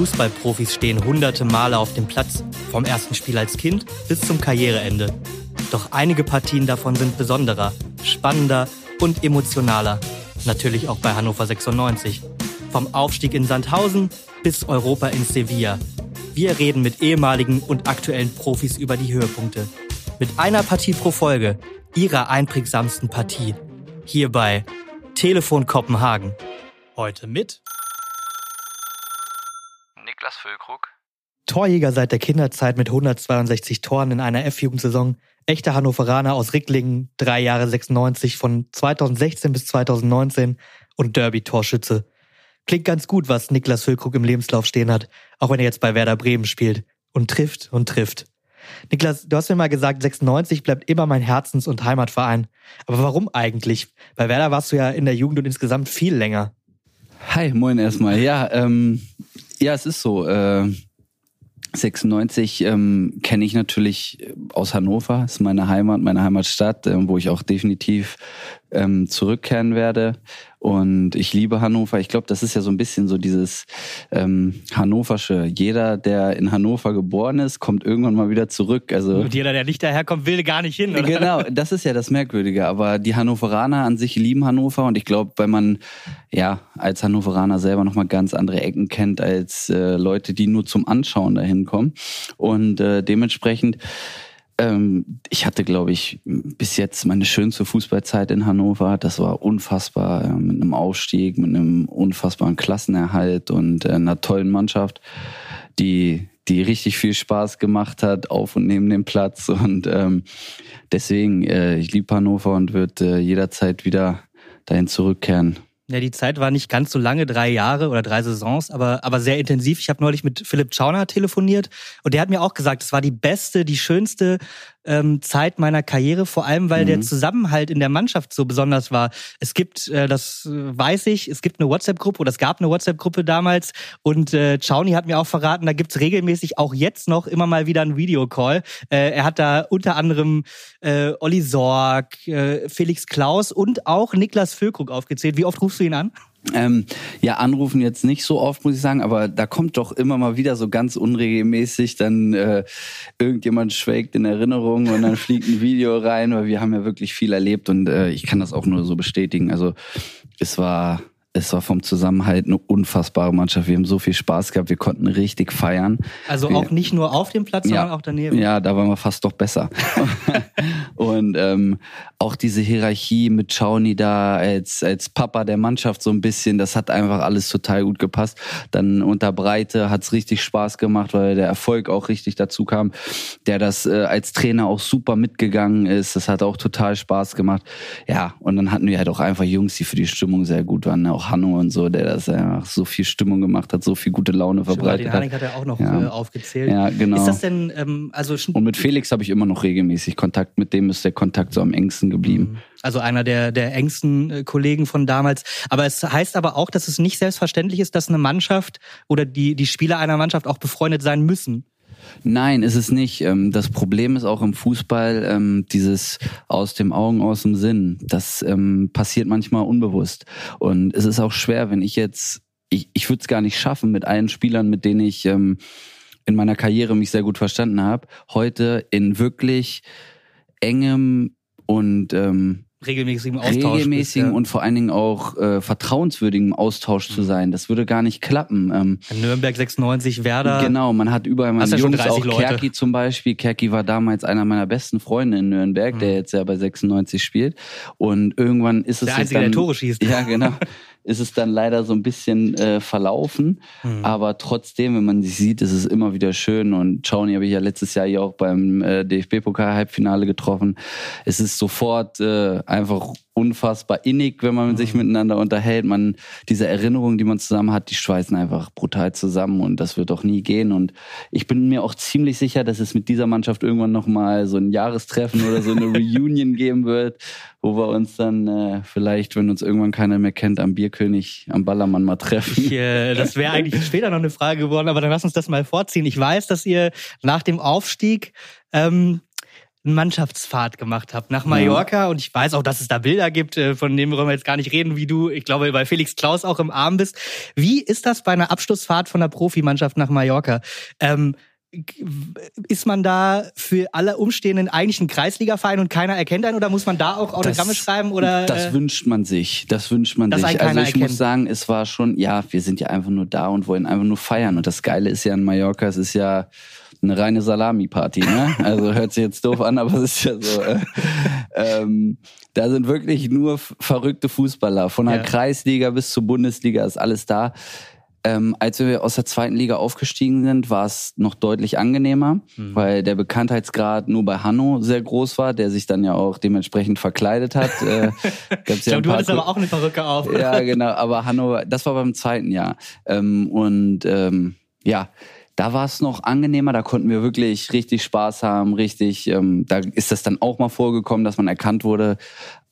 Fußballprofis stehen hunderte Male auf dem Platz, vom ersten Spiel als Kind bis zum Karriereende. Doch einige Partien davon sind besonderer, spannender und emotionaler. Natürlich auch bei Hannover 96. Vom Aufstieg in Sandhausen bis Europa in Sevilla. Wir reden mit ehemaligen und aktuellen Profis über die Höhepunkte. Mit einer Partie pro Folge, ihrer einprägsamsten Partie. Hier bei Telefon Kopenhagen. Heute mit Füllkrug. Torjäger seit der Kinderzeit mit 162 Toren in einer F-Jugendsaison. Echter Hannoveraner aus Ricklingen, drei Jahre 96 von 2016 bis 2019 und Derby-Torschütze. Klingt ganz gut, was Niklas Füllkrug im Lebenslauf stehen hat, auch wenn er jetzt bei Werder Bremen spielt. Und trifft und trifft. Niklas, du hast mir mal gesagt, 96 bleibt immer mein Herzens- und Heimatverein. Aber warum eigentlich? Bei Werder warst du ja in der Jugend und insgesamt viel länger. Hi, moin erstmal. Ja, ähm, ja, es ist so. Äh, 96 ähm, kenne ich natürlich aus Hannover, ist meine Heimat, meine Heimatstadt, äh, wo ich auch definitiv ähm, zurückkehren werde. Und ich liebe Hannover. Ich glaube, das ist ja so ein bisschen so dieses ähm, Hannoversche. Jeder, der in Hannover geboren ist, kommt irgendwann mal wieder zurück. Also Und jeder, der nicht daherkommt, will gar nicht hin, oder? Genau, das ist ja das Merkwürdige. Aber die Hannoveraner an sich lieben Hannover und ich glaube, wenn man ja als Hannoveraner selber nochmal ganz andere Ecken kennt als äh, Leute, die nur zum Anschauen dahin kommen. Und äh, dementsprechend ähm, ich hatte, glaube ich, bis jetzt meine schönste Fußballzeit in Hannover. Das war unfassbar äh, mit einem Aufstieg, mit einem unfassbaren Klassenerhalt und äh, einer tollen Mannschaft, die die richtig viel Spaß gemacht hat auf und neben dem Platz und ähm, deswegen äh, ich liebe Hannover und würde äh, jederzeit wieder dahin zurückkehren. Ja, die Zeit war nicht ganz so lange, drei Jahre oder drei Saisons, aber, aber sehr intensiv. Ich habe neulich mit Philipp Schauner telefoniert und der hat mir auch gesagt, es war die beste, die schönste ähm, Zeit meiner Karriere, vor allem weil mhm. der Zusammenhalt in der Mannschaft so besonders war. Es gibt, äh, das weiß ich, es gibt eine WhatsApp-Gruppe oder es gab eine WhatsApp-Gruppe damals und äh, Chauni hat mir auch verraten, da gibt's regelmäßig auch jetzt noch immer mal wieder einen Videocall. Äh, er hat da unter anderem äh, Olli Sorg, äh, Felix Klaus und auch Niklas Füllkrug aufgezählt. Wie oft rufst du ihn an? Ähm, ja, anrufen jetzt nicht so oft, muss ich sagen, aber da kommt doch immer mal wieder so ganz unregelmäßig, dann äh, irgendjemand schwelgt in Erinnerung und dann fliegt ein Video rein, weil wir haben ja wirklich viel erlebt und äh, ich kann das auch nur so bestätigen. Also es war es war vom Zusammenhalt eine unfassbare Mannschaft. Wir haben so viel Spaß gehabt, wir konnten richtig feiern. Also auch nicht nur auf dem Platz, sondern auch daneben. Ja, da waren wir fast doch besser. und ähm, auch diese Hierarchie mit Chauni da als, als Papa der Mannschaft so ein bisschen, das hat einfach alles total gut gepasst. Dann unter Breite hat's richtig Spaß gemacht, weil der Erfolg auch richtig dazu kam, der das äh, als Trainer auch super mitgegangen ist. Das hat auch total Spaß gemacht. Ja, und dann hatten wir halt auch einfach Jungs, die für die Stimmung sehr gut waren. Ne? Auch Hanno und so, der das einfach so viel Stimmung gemacht hat, so viel gute Laune verbreitet den Hanik hat er auch noch ja. äh, aufgezählt. Ja, genau. Ist das denn, ähm, also Und mit Felix habe ich immer noch regelmäßig Kontakt. Mit dem ist der Kontakt so am engsten geblieben. Mhm. Also einer der, der engsten äh, Kollegen von damals. Aber es heißt aber auch, dass es nicht selbstverständlich ist, dass eine Mannschaft oder die, die Spieler einer Mannschaft auch befreundet sein müssen. Nein, ist es nicht. Ähm, das Problem ist auch im Fußball ähm, dieses aus dem Augen, aus dem Sinn. Das ähm, passiert manchmal unbewusst. Und es ist auch schwer, wenn ich jetzt, ich, ich würde es gar nicht schaffen, mit allen Spielern, mit denen ich in meiner Karriere mich sehr gut verstanden habe, heute in wirklich engem und regelmäßigen Austausch regelmäßigen bist, ja. und vor allen Dingen auch äh, vertrauenswürdigen Austausch zu mhm. sein. Das würde gar nicht klappen. Ähm, Nürnberg 96, Werder. Genau, man hat überall meine ja Jungs, auch Leute. Kerki zum Beispiel. Kerki war damals einer meiner besten Freunde in Nürnberg, mhm. der jetzt ja bei 96 spielt. Und irgendwann ist es der Einzige, dann, der Tore schießt. Ja, genau. ist es dann leider so ein bisschen äh, verlaufen. Mhm. Aber trotzdem, wenn man sich sieht, ist es immer wieder schön. Und Chauni habe ich ja letztes Jahr hier auch beim äh, DFB-Pokal-Halbfinale getroffen. Es ist sofort äh, einfach unfassbar innig, wenn man sich mhm. miteinander unterhält. Man, diese Erinnerungen, die man zusammen hat, die schweißen einfach brutal zusammen und das wird auch nie gehen. Und ich bin mir auch ziemlich sicher, dass es mit dieser Mannschaft irgendwann nochmal so ein Jahrestreffen oder so eine Reunion geben wird, wo wir uns dann äh, vielleicht, wenn uns irgendwann keiner mehr kennt, am Bierkönig, am Ballermann mal treffen. Ich, äh, das wäre eigentlich später noch eine Frage geworden, aber dann lass uns das mal vorziehen. Ich weiß, dass ihr nach dem Aufstieg ähm, eine Mannschaftsfahrt gemacht habt nach Mallorca. Ja. Und ich weiß auch, dass es da Bilder gibt, äh, von denen wollen wir jetzt gar nicht reden, wie du, ich glaube, bei Felix Klaus auch im Arm bist. Wie ist das bei einer Abschlussfahrt von der Profimannschaft nach Mallorca? Ähm, ist man da für alle Umstehenden eigentlich ein Kreisliga-Verein und keiner erkennt einen oder muss man da auch Autogramme das, schreiben oder? Das äh, wünscht man sich. Das wünscht man sich. Also ich erkennt. muss sagen, es war schon, ja, wir sind ja einfach nur da und wollen einfach nur feiern. Und das Geile ist ja in Mallorca, es ist ja eine reine Salami-Party, ne? Also hört sich jetzt doof an, aber es ist ja so. Äh, ähm, da sind wirklich nur verrückte Fußballer. Von der ja. Kreisliga bis zur Bundesliga ist alles da. Ähm, als wir aus der zweiten Liga aufgestiegen sind, war es noch deutlich angenehmer, mhm. weil der Bekanntheitsgrad nur bei Hanno sehr groß war, der sich dann ja auch dementsprechend verkleidet hat. Äh, ich glaube, du hattest aber auch eine Perücke auf. ja, genau, aber Hanno, das war beim zweiten Jahr. Ähm, und ähm, ja, da war es noch angenehmer, da konnten wir wirklich richtig Spaß haben, richtig, ähm, da ist das dann auch mal vorgekommen, dass man erkannt wurde.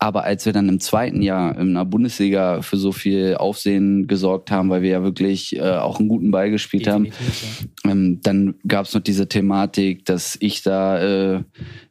Aber als wir dann im zweiten Jahr in der Bundesliga für so viel Aufsehen gesorgt haben, weil wir ja wirklich äh, auch einen guten Ball gespielt Definitiv, haben, ja. ähm, dann gab es noch diese Thematik, dass ich da äh,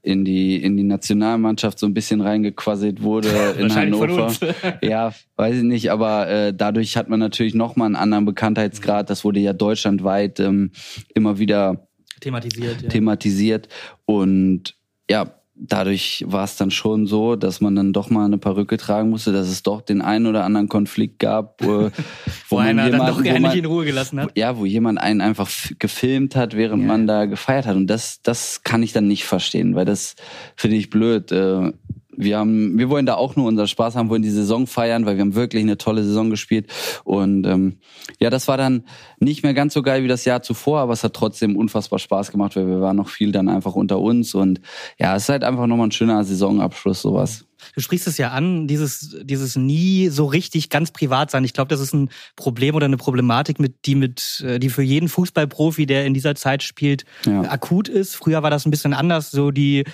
in die in die Nationalmannschaft so ein bisschen reingequasselt wurde in Hannover. ja, weiß ich nicht, aber äh, dadurch hat man natürlich noch mal einen anderen Bekanntheitsgrad. Das wurde ja deutschlandweit ähm, immer wieder thematisiert. Ja. Thematisiert und ja, dadurch war es dann schon so, dass man dann doch mal eine Perücke tragen musste, dass es doch den einen oder anderen Konflikt gab, wo, wo, wo einer jemand, dann doch gar nicht in Ruhe gelassen hat. Ja, wo jemand einen einfach gefilmt hat, während ja. man da gefeiert hat. Und das, das kann ich dann nicht verstehen, weil das finde ich blöd. Äh, wir haben, wir wollen da auch nur unser Spaß haben, wollen die Saison feiern, weil wir haben wirklich eine tolle Saison gespielt. Und ähm, ja, das war dann nicht mehr ganz so geil wie das Jahr zuvor, aber es hat trotzdem unfassbar Spaß gemacht, weil wir waren noch viel dann einfach unter uns. Und ja, es ist halt einfach nochmal ein schöner Saisonabschluss, sowas. Du sprichst es ja an, dieses, dieses nie so richtig ganz privat sein. Ich glaube, das ist ein Problem oder eine Problematik, mit, die mit, äh, die für jeden Fußballprofi, der in dieser Zeit spielt, ja. akut ist. Früher war das ein bisschen anders, so die,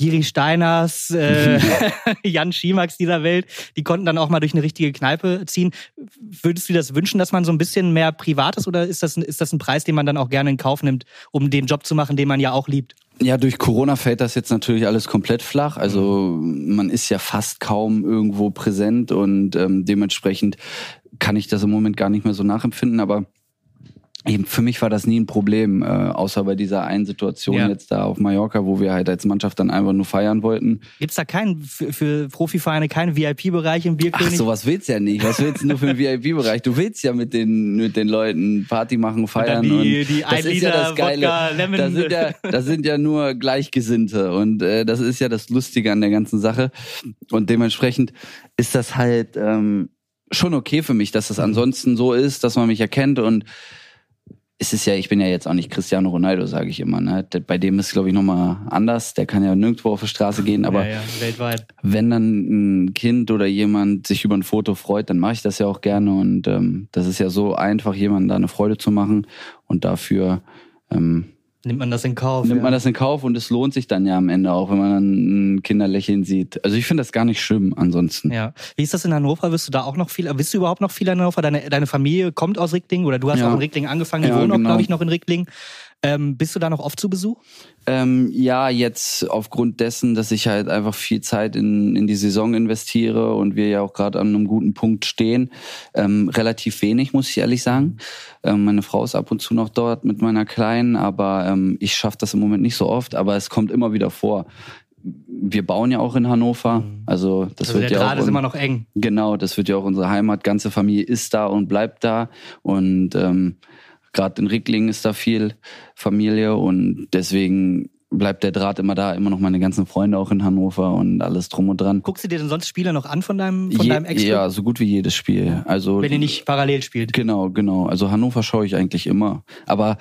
Jiri Steiners, äh, Jan Schiemax dieser Welt, die konnten dann auch mal durch eine richtige Kneipe ziehen. Würdest du dir das wünschen, dass man so ein bisschen mehr privat ist oder ist das, ein, ist das ein Preis, den man dann auch gerne in Kauf nimmt, um den Job zu machen, den man ja auch liebt? Ja, durch Corona fällt das jetzt natürlich alles komplett flach. Also man ist ja fast kaum irgendwo präsent und ähm, dementsprechend kann ich das im Moment gar nicht mehr so nachempfinden. Aber Eben für mich war das nie ein Problem, äh, außer bei dieser einen Situation ja. jetzt da auf Mallorca, wo wir halt als Mannschaft dann einfach nur feiern wollten. Gibt's da keinen für, für Profivereine keinen VIP-Bereich im Bierkönig? Ach, sowas willst du ja nicht. Was willst du nur für einen VIP-Bereich? Du willst ja mit den mit den Leuten Party machen, feiern und, die, und die das ist ja das Geile. Wodka. Das sind ja das sind ja nur Gleichgesinnte und äh, das ist ja das Lustige an der ganzen Sache und dementsprechend ist das halt ähm, schon okay für mich, dass das ansonsten so ist, dass man mich erkennt und es ist ja, ich bin ja jetzt auch nicht Cristiano Ronaldo, sage ich immer. Ne? Bei dem ist glaube ich nochmal anders. Der kann ja nirgendwo auf die Straße gehen, aber ja, ja, weltweit. wenn dann ein Kind oder jemand sich über ein Foto freut, dann mache ich das ja auch gerne. Und ähm, das ist ja so einfach, jemandem da eine Freude zu machen. Und dafür ähm, Nimmt man das in Kauf? Nimmt ja. man das in Kauf und es lohnt sich dann ja am Ende auch, wenn man dann ein Kinderlächeln sieht. Also ich finde das gar nicht schlimm ansonsten. Ja. Wie ist das in Hannover? Wirst du da auch noch viel, bist du überhaupt noch viel in Hannover? Deine, deine Familie kommt aus Rickling oder du hast ja. auch in Rickling angefangen, die ja, wohnen auch, genau. glaube ich, noch in Rickling. Ähm, bist du da noch oft zu Besuch? Ähm, ja, jetzt aufgrund dessen, dass ich halt einfach viel Zeit in, in die Saison investiere und wir ja auch gerade an einem guten Punkt stehen, ähm, relativ wenig, muss ich ehrlich sagen. Ähm, meine Frau ist ab und zu noch dort mit meiner Kleinen, aber ähm, ich schaffe das im Moment nicht so oft, aber es kommt immer wieder vor wir bauen ja auch in Hannover. Mhm. Also das also wird der ja Draht auch ist immer noch eng. Genau, das wird ja auch unsere Heimat. Ganze Familie ist da und bleibt da. Und ähm, Gerade in Ricklingen ist da viel Familie und deswegen bleibt der Draht immer da, immer noch meine ganzen Freunde auch in Hannover und alles drum und dran. Guckst du dir denn sonst Spiele noch an von deinem, von Je, deinem ex -Club? Ja, so gut wie jedes Spiel. Also wenn ihr nicht parallel spielt. Genau, genau. Also Hannover schaue ich eigentlich immer. Aber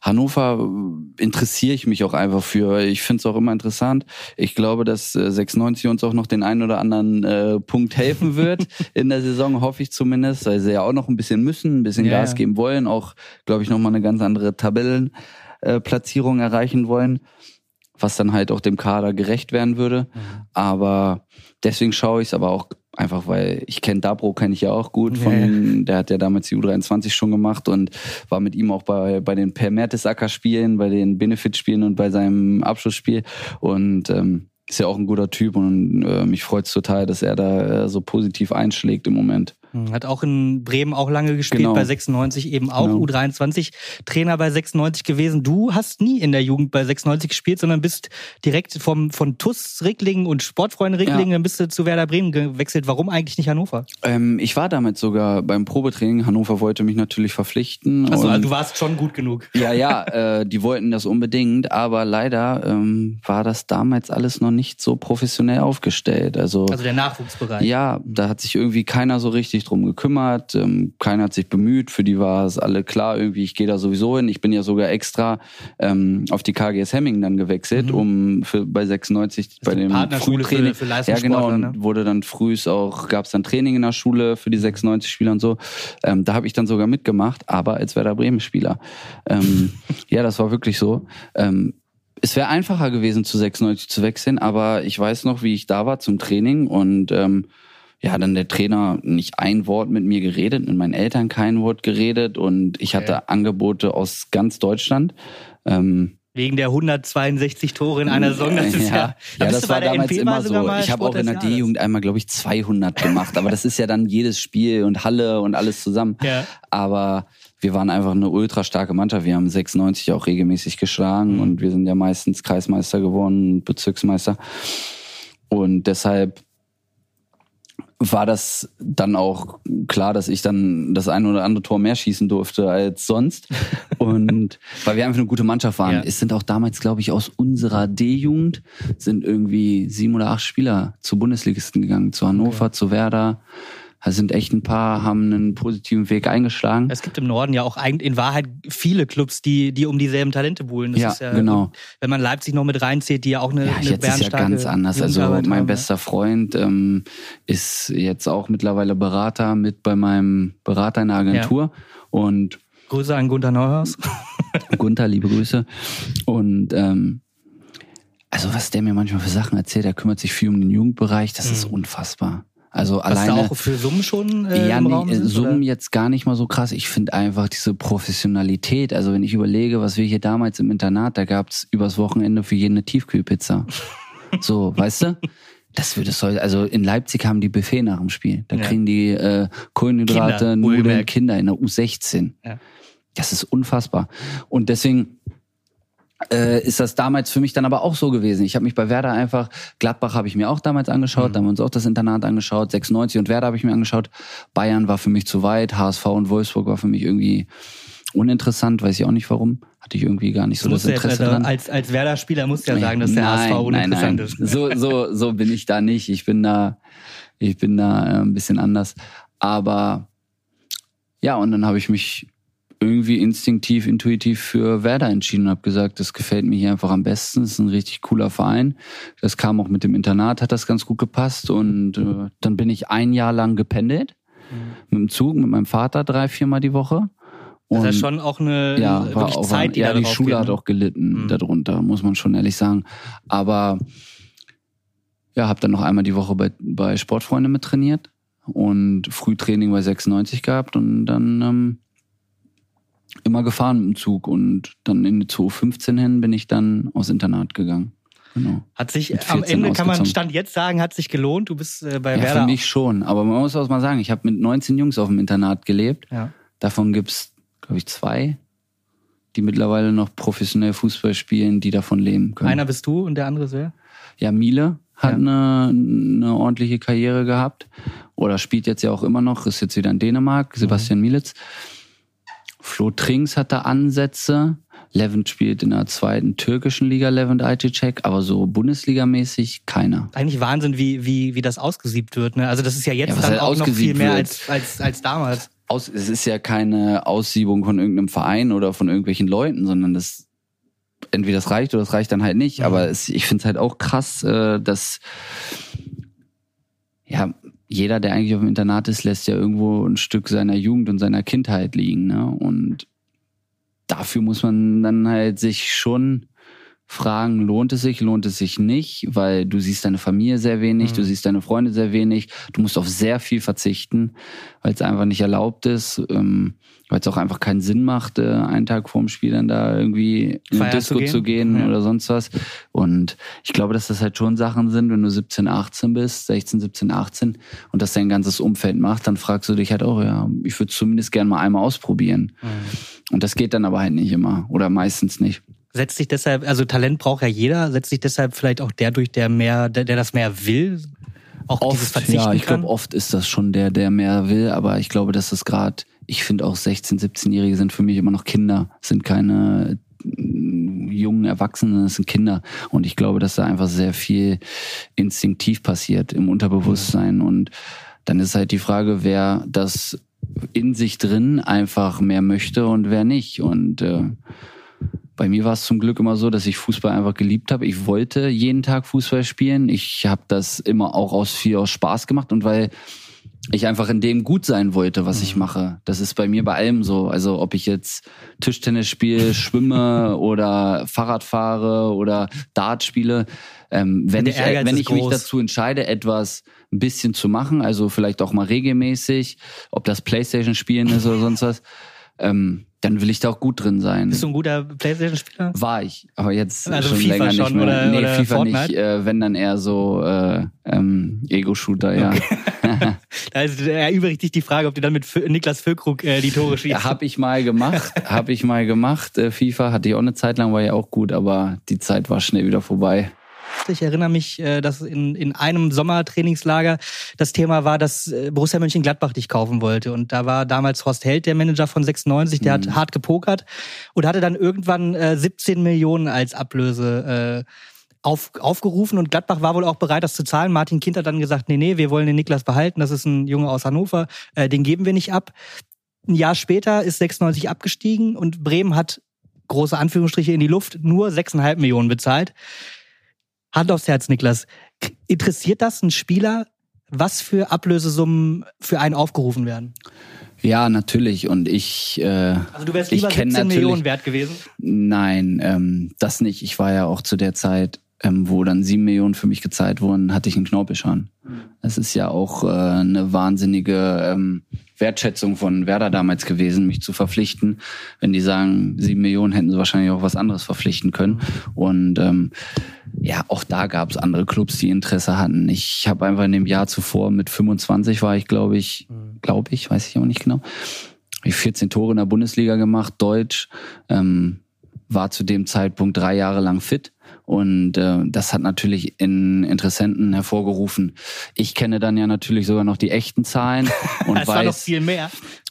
Hannover äh, interessiere ich mich auch einfach für. Ich finde es auch immer interessant. Ich glaube, dass äh, 96 uns auch noch den einen oder anderen äh, Punkt helfen wird in der Saison, hoffe ich zumindest, weil sie ja auch noch ein bisschen müssen, ein bisschen ja, Gas geben wollen, auch, glaube ich, nochmal eine ganz andere Tabellenplatzierung äh, erreichen wollen, was dann halt auch dem Kader gerecht werden würde. Mhm. Aber deswegen schaue ich es, aber auch Einfach weil ich kenne Dabro, kenne ich ja auch gut. Von, ja. Der hat ja damals die U23 schon gemacht und war mit ihm auch bei, bei den Per Mertesacker Spielen, bei den Benefit-Spielen und bei seinem Abschlussspiel. Und ähm, ist ja auch ein guter Typ und äh, mich freut es total, dass er da äh, so positiv einschlägt im Moment. Hm, hat auch in Bremen auch lange gespielt, genau. bei 96 eben auch genau. U23 Trainer bei 96 gewesen. Du hast nie in der Jugend bei 96 gespielt, sondern bist direkt vom, von TUS Ricklingen und Sportfreunde Ricklingen, ja. dann bist du zu Werder Bremen gewechselt. Warum eigentlich nicht Hannover? Ähm, ich war damit sogar beim Probetraining. Hannover wollte mich natürlich verpflichten. Also, also du warst schon gut genug. Ja, ja, äh, die wollten das unbedingt, aber leider ähm, war das damals alles noch nicht so professionell aufgestellt. Also, also der Nachwuchsbereich. Ja, da hat sich irgendwie keiner so richtig drum gekümmert. Ähm, keiner hat sich bemüht. Für die war es alle klar, irgendwie, ich gehe da sowieso hin. Ich bin ja sogar extra ähm, auf die KGS Hemming dann gewechselt, mhm. um für, bei 96 bei dem Frühtraining. Für, für ja, genau. Und ne? wurde dann frühs auch, gab es dann Training in der Schule für die 96 Spieler und so. Ähm, da habe ich dann sogar mitgemacht, aber als Werder Bremen Spieler. Ähm, ja, das war wirklich so. Ähm, es wäre einfacher gewesen, zu 96 zu wechseln, aber ich weiß noch, wie ich da war zum Training und ähm, ja, dann der Trainer nicht ein Wort mit mir geredet, mit meinen Eltern kein Wort geredet und ich hatte okay. Angebote aus ganz Deutschland. Ähm, Wegen der 162 Tore in einer Saison, das ist ja, ja, ja das war damals NP immer so. Ich habe auch in der D-Jugend einmal, glaube ich, 200 gemacht, aber das ist ja dann jedes Spiel und Halle und alles zusammen. Ja. Aber wir waren einfach eine ultra starke Mannschaft. Wir haben 96 auch regelmäßig geschlagen mhm. und wir sind ja meistens Kreismeister geworden, Bezirksmeister. Und deshalb war das dann auch klar, dass ich dann das ein oder andere Tor mehr schießen durfte als sonst. Und weil wir einfach eine gute Mannschaft waren. Ja. Es sind auch damals, glaube ich, aus unserer D-Jugend sind irgendwie sieben oder acht Spieler zu Bundesligisten gegangen, zu Hannover, okay. zu Werder. Da sind echt ein paar, haben einen positiven Weg eingeschlagen. Es gibt im Norden ja auch in Wahrheit viele Clubs, die, die um dieselben Talente buhlen. Das ja, ja, genau. Wenn man Leipzig noch mit reinzieht, die ja auch eine, ja, eine jetzt ist ja ganz anders. Also mein haben, bester Freund ähm, ist jetzt auch mittlerweile Berater mit bei meinem Berater in der Agentur ja. und Grüße an Gunther Neuhaus. Gunther, liebe Grüße. Und ähm, also was der mir manchmal für Sachen erzählt, er kümmert sich viel um den Jugendbereich, das mhm. ist unfassbar. Also alleine. auch für Summen schon? Äh, ja, nee, sind, Summen oder? jetzt gar nicht mal so krass. Ich finde einfach diese Professionalität. Also wenn ich überlege, was wir hier damals im Internat, da gab's übers Wochenende für jeden eine Tiefkühlpizza. so, weißt du? Das würde es also in Leipzig haben die Buffet nach dem Spiel. Da ja. kriegen die äh, Kohlenhydrate, Kinder, Nudeln, Kinder in der U16. Ja. Das ist unfassbar. Und deswegen äh, ist das damals für mich dann aber auch so gewesen. Ich habe mich bei Werder einfach, Gladbach habe ich mir auch damals angeschaut, mhm. da haben wir uns auch das Internat angeschaut, 96 und Werder habe ich mir angeschaut. Bayern war für mich zu weit, HSV und Wolfsburg war für mich irgendwie uninteressant, weiß ich auch nicht warum. Hatte ich irgendwie gar nicht so das Interesse also, Als, als Werder-Spieler musst du ja sagen, dass der nein, HSV uninteressant nein, nein. ist. So, so, so bin ich da nicht. Ich bin da, ich bin da äh, ein bisschen anders. Aber ja, und dann habe ich mich irgendwie instinktiv, intuitiv für Werder entschieden und habe gesagt, das gefällt mir hier einfach am besten. Das ist ein richtig cooler Verein. Das kam auch mit dem Internat, hat das ganz gut gepasst. Und äh, dann bin ich ein Jahr lang gependelt mhm. mit dem Zug, mit meinem Vater drei, viermal die Woche. Und das ist schon auch eine ja, war auch, Zeit, die Ja, die Schule geht, hat ne? auch gelitten mhm. darunter, muss man schon ehrlich sagen. Aber ja, habe dann noch einmal die Woche bei, bei Sportfreunde mit trainiert und Frühtraining bei 96 gehabt und dann ähm, immer gefahren mit dem Zug und dann in die 2015 hin bin ich dann aus Internat gegangen. Genau. Hat sich am Ende kann man Stand jetzt sagen, hat sich gelohnt. Du bist äh, bei ja, Werder. Für mich schon, aber man muss auch mal sagen, ich habe mit 19 Jungs auf dem Internat gelebt. Ja. Davon gibt's, glaube ich, zwei, die mittlerweile noch professionell Fußball spielen, die davon leben können. Einer bist du und der andere ist wer? Ja, Miele hat ja. Eine, eine ordentliche Karriere gehabt oder spielt jetzt ja auch immer noch, ist jetzt wieder in Dänemark, Sebastian mhm. Mielitz. Flo Trinks hat da Ansätze. Levent spielt in der zweiten türkischen Liga, Levent IT-Check, aber so Bundesligamäßig keiner. Eigentlich Wahnsinn, wie, wie, wie das ausgesiebt wird. Ne? Also das ist ja jetzt ja, dann auch noch viel mehr als, als, als damals. Aus, es ist ja keine Aussiebung von irgendeinem Verein oder von irgendwelchen Leuten, sondern das entweder das reicht oder das reicht dann halt nicht. Mhm. Aber es, ich finde es halt auch krass, äh, dass ja, jeder, der eigentlich auf dem Internat ist, lässt ja irgendwo ein Stück seiner Jugend und seiner Kindheit liegen. Ne? Und dafür muss man dann halt sich schon fragen, lohnt es sich, lohnt es sich nicht, weil du siehst deine Familie sehr wenig, mhm. du siehst deine Freunde sehr wenig, du musst auf sehr viel verzichten, weil es einfach nicht erlaubt ist, ähm, weil es auch einfach keinen Sinn macht, äh, einen Tag vorm Spiel dann da irgendwie in die Disco zu gehen, zu gehen ja. oder sonst was. Und ich glaube, dass das halt schon Sachen sind, wenn du 17, 18 bist, 16, 17, 18 und das dein ganzes Umfeld macht, dann fragst du dich halt auch, ja, ich würde zumindest gerne mal einmal ausprobieren. Mhm. Und das geht dann aber halt nicht immer oder meistens nicht setzt sich deshalb, also Talent braucht ja jeder, setzt sich deshalb vielleicht auch der durch, der mehr, der, der das mehr will, auch oft, dieses Verzichten Ja, ich glaube, oft ist das schon der, der mehr will, aber ich glaube, dass es gerade, ich finde auch 16-, 17-Jährige sind für mich immer noch Kinder, sind keine mm, jungen Erwachsenen, das sind Kinder. Und ich glaube, dass da einfach sehr viel instinktiv passiert im Unterbewusstsein. Und dann ist halt die Frage, wer das in sich drin einfach mehr möchte und wer nicht. Und äh, bei mir war es zum Glück immer so, dass ich Fußball einfach geliebt habe. Ich wollte jeden Tag Fußball spielen. Ich habe das immer auch aus viel aus Spaß gemacht und weil ich einfach in dem gut sein wollte, was ich mhm. mache. Das ist bei mir bei allem so. Also ob ich jetzt Tischtennis spiele, schwimme oder Fahrrad fahre oder Dart spiele. Ähm, wenn ich, wenn ich mich dazu entscheide, etwas ein bisschen zu machen, also vielleicht auch mal regelmäßig, ob das Playstation spielen ist oder sonst was, ähm, dann will ich da auch gut drin sein. Bist du ein guter Playstation-Spieler? War ich, aber jetzt also schon FIFA länger schon nicht mehr. Oder, nee, oder FIFA Fortnite? nicht, äh, wenn dann eher so äh, ähm, Ego-Shooter, ja. Okay. da ist, erübrigt dich die Frage, ob du dann mit Niklas Füllkrug äh, die Tore schießt. Ja, hab ich mal gemacht, hab ich mal gemacht. Äh, FIFA hatte ich auch eine Zeit lang, war ja auch gut, aber die Zeit war schnell wieder vorbei. Ich erinnere mich, äh, dass in, in einem Sommertrainingslager das Thema war, dass äh, Borussia Mönchengladbach dich kaufen wollte. Und da war damals Horst Held, der Manager von 96, der mhm. hat hart gepokert und hatte dann irgendwann 17 äh, Millionen als Ablöse auf, aufgerufen und Gladbach war wohl auch bereit, das zu zahlen. Martin Kind hat dann gesagt, nee, nee, wir wollen den Niklas behalten, das ist ein Junge aus Hannover, den geben wir nicht ab. Ein Jahr später ist 96 abgestiegen und Bremen hat große Anführungsstriche in die Luft nur 6,5 Millionen bezahlt. Hand aufs Herz, Niklas. Interessiert das einen Spieler, was für Ablösesummen für einen aufgerufen werden? Ja, natürlich. Und ich. Äh, also du wärst lieber 17 Millionen wert gewesen? Nein, ähm, das nicht. Ich war ja auch zu der Zeit, ähm, wo dann sieben Millionen für mich gezahlt wurden, hatte ich einen Knorpelschan. Das ist ja auch äh, eine wahnsinnige ähm, Wertschätzung von Werder damals gewesen, mich zu verpflichten. Wenn die sagen, sieben Millionen hätten sie wahrscheinlich auch was anderes verpflichten können. Und ähm, ja, auch da gab es andere Clubs, die Interesse hatten. Ich habe einfach in dem Jahr zuvor mit 25 war ich, glaube ich, mhm. glaube ich, weiß ich auch nicht genau, ich 14 Tore in der Bundesliga gemacht, Deutsch, ähm, war zu dem Zeitpunkt drei Jahre lang fit und äh, das hat natürlich in Interessenten hervorgerufen. Ich kenne dann ja natürlich sogar noch die echten Zahlen und weiß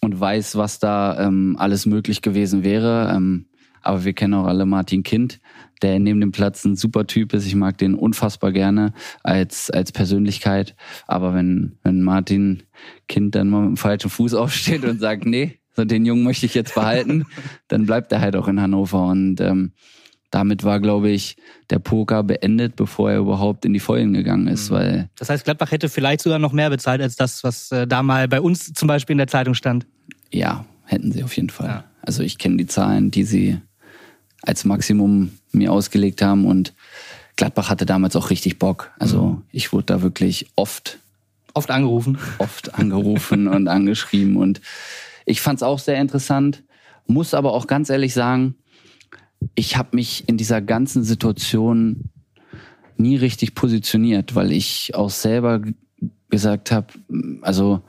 und weiß, was da ähm, alles möglich gewesen wäre. Ähm, aber wir kennen auch alle Martin Kind, der neben dem Platz ein super Typ ist. Ich mag den unfassbar gerne als, als Persönlichkeit. Aber wenn, wenn Martin Kind dann mal mit dem falschen Fuß aufsteht und sagt, nee, so den Jungen möchte ich jetzt behalten, dann bleibt er halt auch in Hannover. Und ähm, damit war, glaube ich, der Poker beendet, bevor er überhaupt in die Vollen gegangen ist. Mhm. Weil das heißt, Gladbach hätte vielleicht sogar noch mehr bezahlt als das, was äh, da mal bei uns zum Beispiel in der Zeitung stand. Ja, hätten sie auf jeden Fall. Ja. Also ich kenne die Zahlen, die sie als Maximum mir ausgelegt haben und Gladbach hatte damals auch richtig Bock. Also mhm. ich wurde da wirklich oft oft angerufen, oft angerufen und angeschrieben und ich fand es auch sehr interessant. Muss aber auch ganz ehrlich sagen, ich habe mich in dieser ganzen Situation nie richtig positioniert, weil ich auch selber gesagt habe, also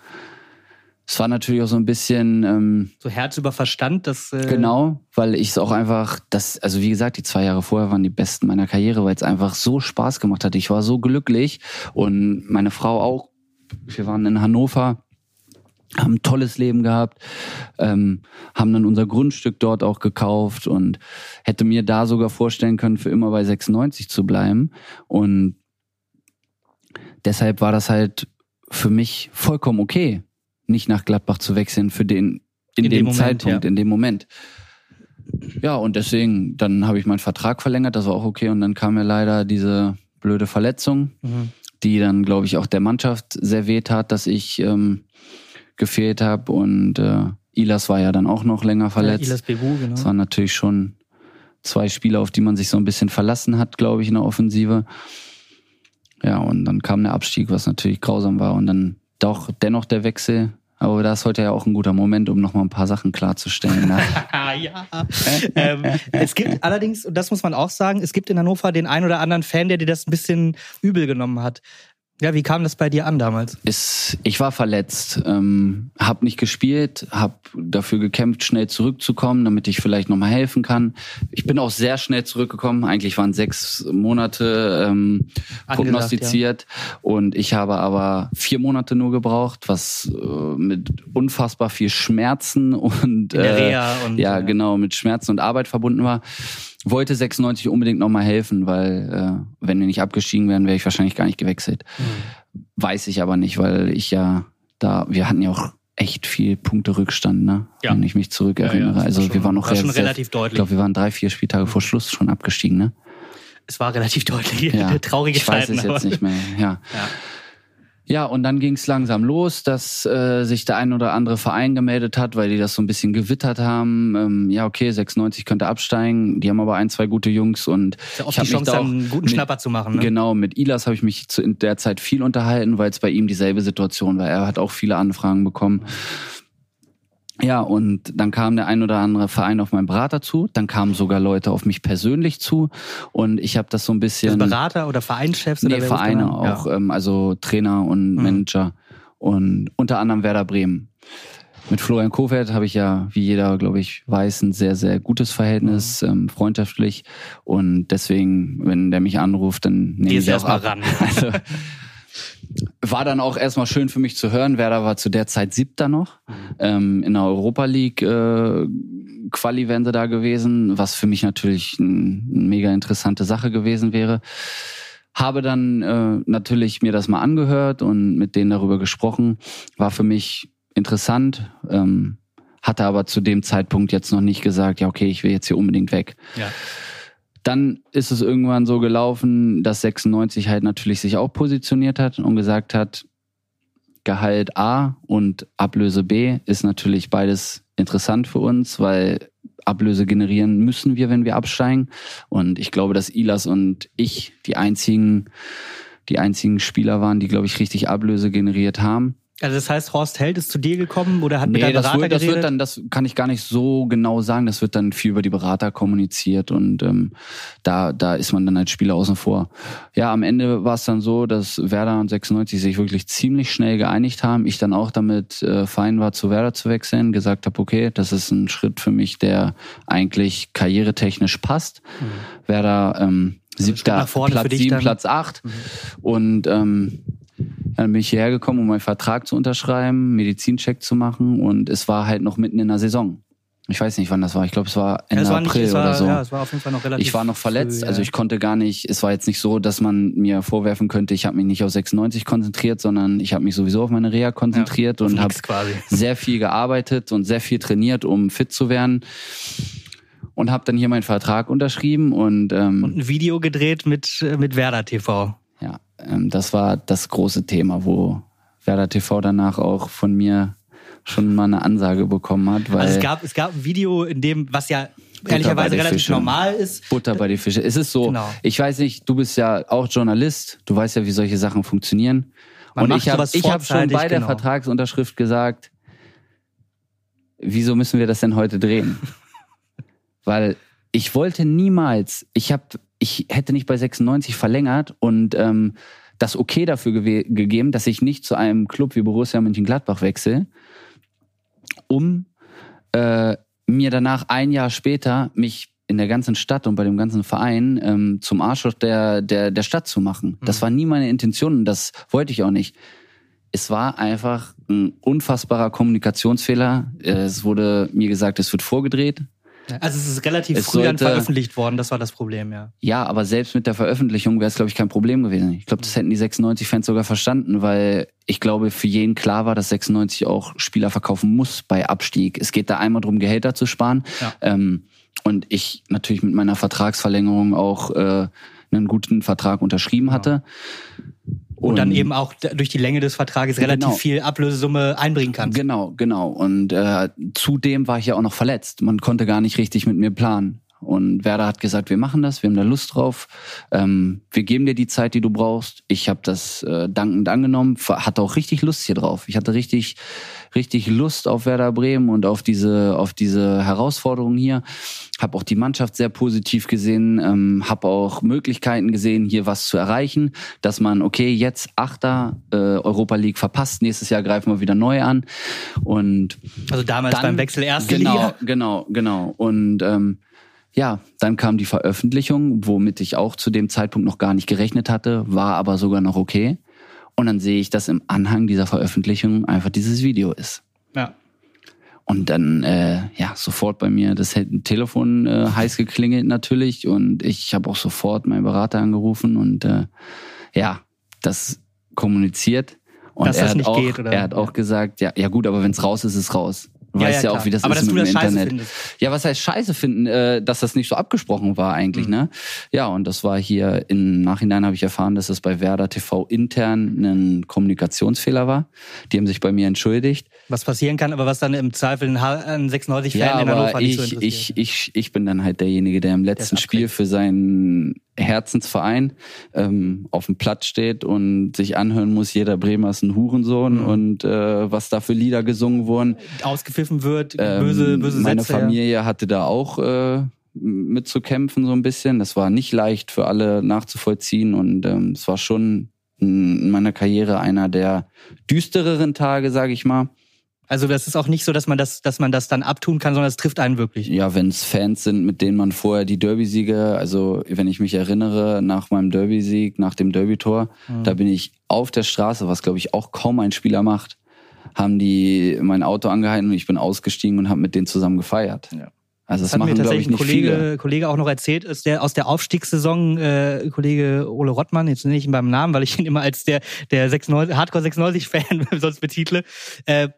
es war natürlich auch so ein bisschen ähm, so Herz über Verstand, das äh genau, weil ich es auch einfach, das also wie gesagt, die zwei Jahre vorher waren die besten meiner Karriere, weil es einfach so Spaß gemacht hat. Ich war so glücklich und meine Frau auch. Wir waren in Hannover haben ein tolles Leben gehabt, ähm, haben dann unser Grundstück dort auch gekauft und hätte mir da sogar vorstellen können, für immer bei 96 zu bleiben. Und deshalb war das halt für mich vollkommen okay, nicht nach Gladbach zu wechseln für den in, in dem, dem Zeitpunkt, ja. in dem Moment. Ja, und deswegen, dann habe ich meinen Vertrag verlängert, das war auch okay. Und dann kam mir leider diese blöde Verletzung, mhm. die dann, glaube ich, auch der Mannschaft sehr weh tat, dass ich ähm, gefehlt habe und äh, Ilas war ja dann auch noch länger verletzt. Ja, Ilas Bebu, genau. Das war natürlich schon zwei Spieler, auf die man sich so ein bisschen verlassen hat, glaube ich, in der Offensive. Ja, und dann kam der Abstieg, was natürlich grausam war. Und dann doch dennoch der Wechsel. Aber da ist heute ja auch ein guter Moment, um nochmal ein paar Sachen klarzustellen. Ne? ja. ähm, es gibt allerdings, und das muss man auch sagen, es gibt in Hannover den einen oder anderen Fan, der dir das ein bisschen übel genommen hat. Ja, wie kam das bei dir an damals? Ist, ich war verletzt, ähm, habe nicht gespielt, habe dafür gekämpft, schnell zurückzukommen, damit ich vielleicht nochmal helfen kann. Ich bin auch sehr schnell zurückgekommen. Eigentlich waren sechs Monate ähm, prognostiziert ja. und ich habe aber vier Monate nur gebraucht, was äh, mit unfassbar viel Schmerzen und, äh, und ja, genau mit Schmerzen und Arbeit verbunden war wollte 96 unbedingt nochmal helfen, weil äh, wenn wir nicht abgestiegen wären, wäre ich wahrscheinlich gar nicht gewechselt. Mhm. Weiß ich aber nicht, weil ich ja da, wir hatten ja auch echt viel Punkte Rückstand, ne? Ja. Wenn ich mich zurückerinnere. Ja, ja, also schon, wir waren noch war schon relativ deutlich. Ich glaube, wir waren drei, vier Spieltage vor Schluss schon abgestiegen, ne? Es war relativ deutlich. Ja. Traurige ich weiß Zeiten, es jetzt nicht mehr. Ja. ja. Ja, und dann ging es langsam los, dass äh, sich der ein oder andere Verein gemeldet hat, weil die das so ein bisschen gewittert haben. Ähm, ja, okay, 96 könnte absteigen. Die haben aber ein, zwei gute Jungs und ja ich habe mich da auch einen guten mit, Schnapper zu machen. Ne? Genau, mit Ilas habe ich mich zu, in der Zeit viel unterhalten, weil es bei ihm dieselbe Situation war. Er hat auch viele Anfragen bekommen. Mhm. Ja, und dann kam der ein oder andere Verein auf meinen Berater zu, dann kamen sogar Leute auf mich persönlich zu und ich habe das so ein bisschen... Also Berater oder Vereinschefs? Nee, oder Vereine auch, ja. ähm, also Trainer und mhm. Manager und unter anderem Werder Bremen. Mit Florian Kofeld habe ich ja, wie jeder, glaube ich, weiß, ein sehr, sehr gutes Verhältnis, mhm. ähm, freundschaftlich. Und deswegen, wenn der mich anruft, dann nehme ich auch ab. ran. Also, war dann auch erstmal schön für mich zu hören. Werder war zu der Zeit siebter noch. Ähm, in der Europa League äh, Quali wären sie da gewesen, was für mich natürlich eine mega interessante Sache gewesen wäre. Habe dann äh, natürlich mir das mal angehört und mit denen darüber gesprochen. War für mich interessant. Ähm, hatte aber zu dem Zeitpunkt jetzt noch nicht gesagt, ja okay, ich will jetzt hier unbedingt weg. Ja. Dann ist es irgendwann so gelaufen, dass 96 halt natürlich sich auch positioniert hat und gesagt hat, Gehalt A und Ablöse B ist natürlich beides interessant für uns, weil Ablöse generieren müssen wir, wenn wir absteigen. Und ich glaube, dass Ilas und ich die einzigen, die einzigen Spieler waren, die, glaube ich, richtig Ablöse generiert haben. Also das heißt, Horst Held ist zu dir gekommen oder hat nee, mit deinem Berater das wird, das wird dann, das kann ich gar nicht so genau sagen. Das wird dann viel über die Berater kommuniziert und ähm, da, da ist man dann als Spieler außen vor. Ja, am Ende war es dann so, dass Werder und 96 sich wirklich ziemlich schnell geeinigt haben. Ich dann auch damit äh, fein war, zu Werder zu wechseln, gesagt habe, okay, das ist ein Schritt für mich, der eigentlich karrieretechnisch passt. Mhm. Werder ähm, also siebter, Platz sieben, Platz acht mhm. und ähm, dann bin ich hierher gekommen, um meinen Vertrag zu unterschreiben, Medizincheck zu machen und es war halt noch mitten in der Saison. Ich weiß nicht, wann das war. Ich glaube, es war Ende ja, war April nicht, war, oder so. Ja, es war auf jeden Fall noch relativ Ich war noch verletzt, früh, also ich konnte gar nicht, es war jetzt nicht so, dass man mir vorwerfen könnte, ich habe mich nicht auf 96 konzentriert, sondern ich habe mich sowieso auf meine Reha konzentriert ja, und habe sehr viel gearbeitet und sehr viel trainiert, um fit zu werden. Und habe dann hier meinen Vertrag unterschrieben und, ähm, und ein Video gedreht mit, mit Werder TV. Ähm, das war das große Thema, wo Werder TV danach auch von mir schon mal eine Ansage bekommen hat. Weil also es gab, es gab ein Video, in dem, was ja ehrlicherweise relativ Fische. normal ist. Butter bei die Fische. Es ist so, genau. ich weiß nicht, du bist ja auch Journalist, du weißt ja, wie solche Sachen funktionieren. Man und ich habe ich hab schon bei der genau. Vertragsunterschrift gesagt, wieso müssen wir das denn heute drehen? Weil ich wollte niemals, ich habe ich hätte nicht bei 96 verlängert und ähm, das okay dafür ge gegeben, dass ich nicht zu einem Club wie Borussia Mönchengladbach wechsle, um äh, mir danach ein Jahr später mich in der ganzen Stadt und bei dem ganzen Verein ähm, zum Arschloch der, der, der Stadt zu machen. Mhm. Das war nie meine Intention und das wollte ich auch nicht. Es war einfach ein unfassbarer Kommunikationsfehler. Es wurde mir gesagt, es wird vorgedreht. Also es ist relativ es früh sollte, dann veröffentlicht worden, das war das Problem, ja. Ja, aber selbst mit der Veröffentlichung wäre es, glaube ich, kein Problem gewesen. Ich glaube, das hätten die 96-Fans sogar verstanden, weil ich glaube, für jeden klar war, dass 96 auch Spieler verkaufen muss bei Abstieg. Es geht da einmal darum, Gehälter zu sparen. Ja. Ähm, und ich natürlich mit meiner Vertragsverlängerung auch äh, einen guten Vertrag unterschrieben hatte. Und, und, dann eben auch durch die Länge des Vertrages relativ genau. viel Ablösesumme einbringen kannst. Genau, genau. Und äh, zudem war ich ja auch noch verletzt. Man konnte gar nicht richtig mit mir planen. Und Werder hat gesagt, wir machen das, wir haben da Lust drauf. Ähm, wir geben dir die Zeit, die du brauchst. Ich habe das äh, dankend angenommen, hatte auch richtig Lust hier drauf. Ich hatte richtig, richtig Lust auf Werder Bremen und auf diese, auf diese Herausforderung hier. Habe auch die Mannschaft sehr positiv gesehen, ähm, habe auch Möglichkeiten gesehen, hier was zu erreichen, dass man, okay, jetzt Achter äh, Europa League verpasst, nächstes Jahr greifen wir wieder neu an. Und also damals dann, beim Wechsel erste genau, Liga. Genau, genau. Und ähm, ja, dann kam die Veröffentlichung, womit ich auch zu dem Zeitpunkt noch gar nicht gerechnet hatte, war aber sogar noch okay. Und dann sehe ich, dass im Anhang dieser Veröffentlichung einfach dieses Video ist. Ja. Und dann, äh, ja, sofort bei mir das Telefon äh, heiß geklingelt natürlich. Und ich habe auch sofort meinen Berater angerufen und äh, ja, das kommuniziert. Und Dass er das hat nicht auch, geht, oder? er hat auch gesagt, ja, ja gut, aber wenn es raus ist, ist es raus. Du weißt ja, klar. auch, wie das Aber ist dass mit du das dem scheiße Internet. findest. Ja, was heißt scheiße finden, äh, dass das nicht so abgesprochen war eigentlich, Mhm. ne? Ja, und das war hier im Nachhinein habe ich erfahren, dass es bei Werder TV intern ein Kommunikationsfehler war. Die haben sich bei mir entschuldigt. Was passieren kann, aber was dann im Zweifel ein, H- ein 96-Fan Ja, in Hannover aber nicht so ich, interessiert. ich, ich, ich bin dann halt derjenige, der im letzten. Spiel für seinen Herzensverein ähm, auf dem Platz steht und sich anhören muss, jeder Bremer ist ein Hurensohn Mhm. und äh, was da für Lieder gesungen wurden. Ausgepfiffen wird, Ähm, böse, böse meine Sätze. ja. Familie hatte da auch äh, mitzukämpfen so ein bisschen. Das war nicht leicht für alle nachzuvollziehen und ähm, es war schon in meiner Karriere einer der düstereren Tage, sage ich mal. Also das ist auch nicht so, dass man das, dass man das dann abtun kann, sondern es trifft einen wirklich. Ja, wenn es Fans sind, mit denen man vorher die Derby-Siege, also wenn ich mich erinnere, nach meinem Derby-Sieg, nach dem Derby-Tor, Mhm. da bin ich auf der Straße, was glaube ich auch kaum ein Spieler macht, haben die mein Auto angehalten und ich bin ausgestiegen und habe mit denen zusammen gefeiert. Ja. Also das, Das hat mir machen, glaube tatsächlich ich, ein nicht viele. Kollege, Kollege auch noch erzählt, ist der aus der Aufstiegssaison, äh, Kollege Ole Rottmann, jetzt nenne ich ihn beim Namen, weil ich ihn immer als der, der 96, Hardcore 96-Fan sonst betitle. Äh,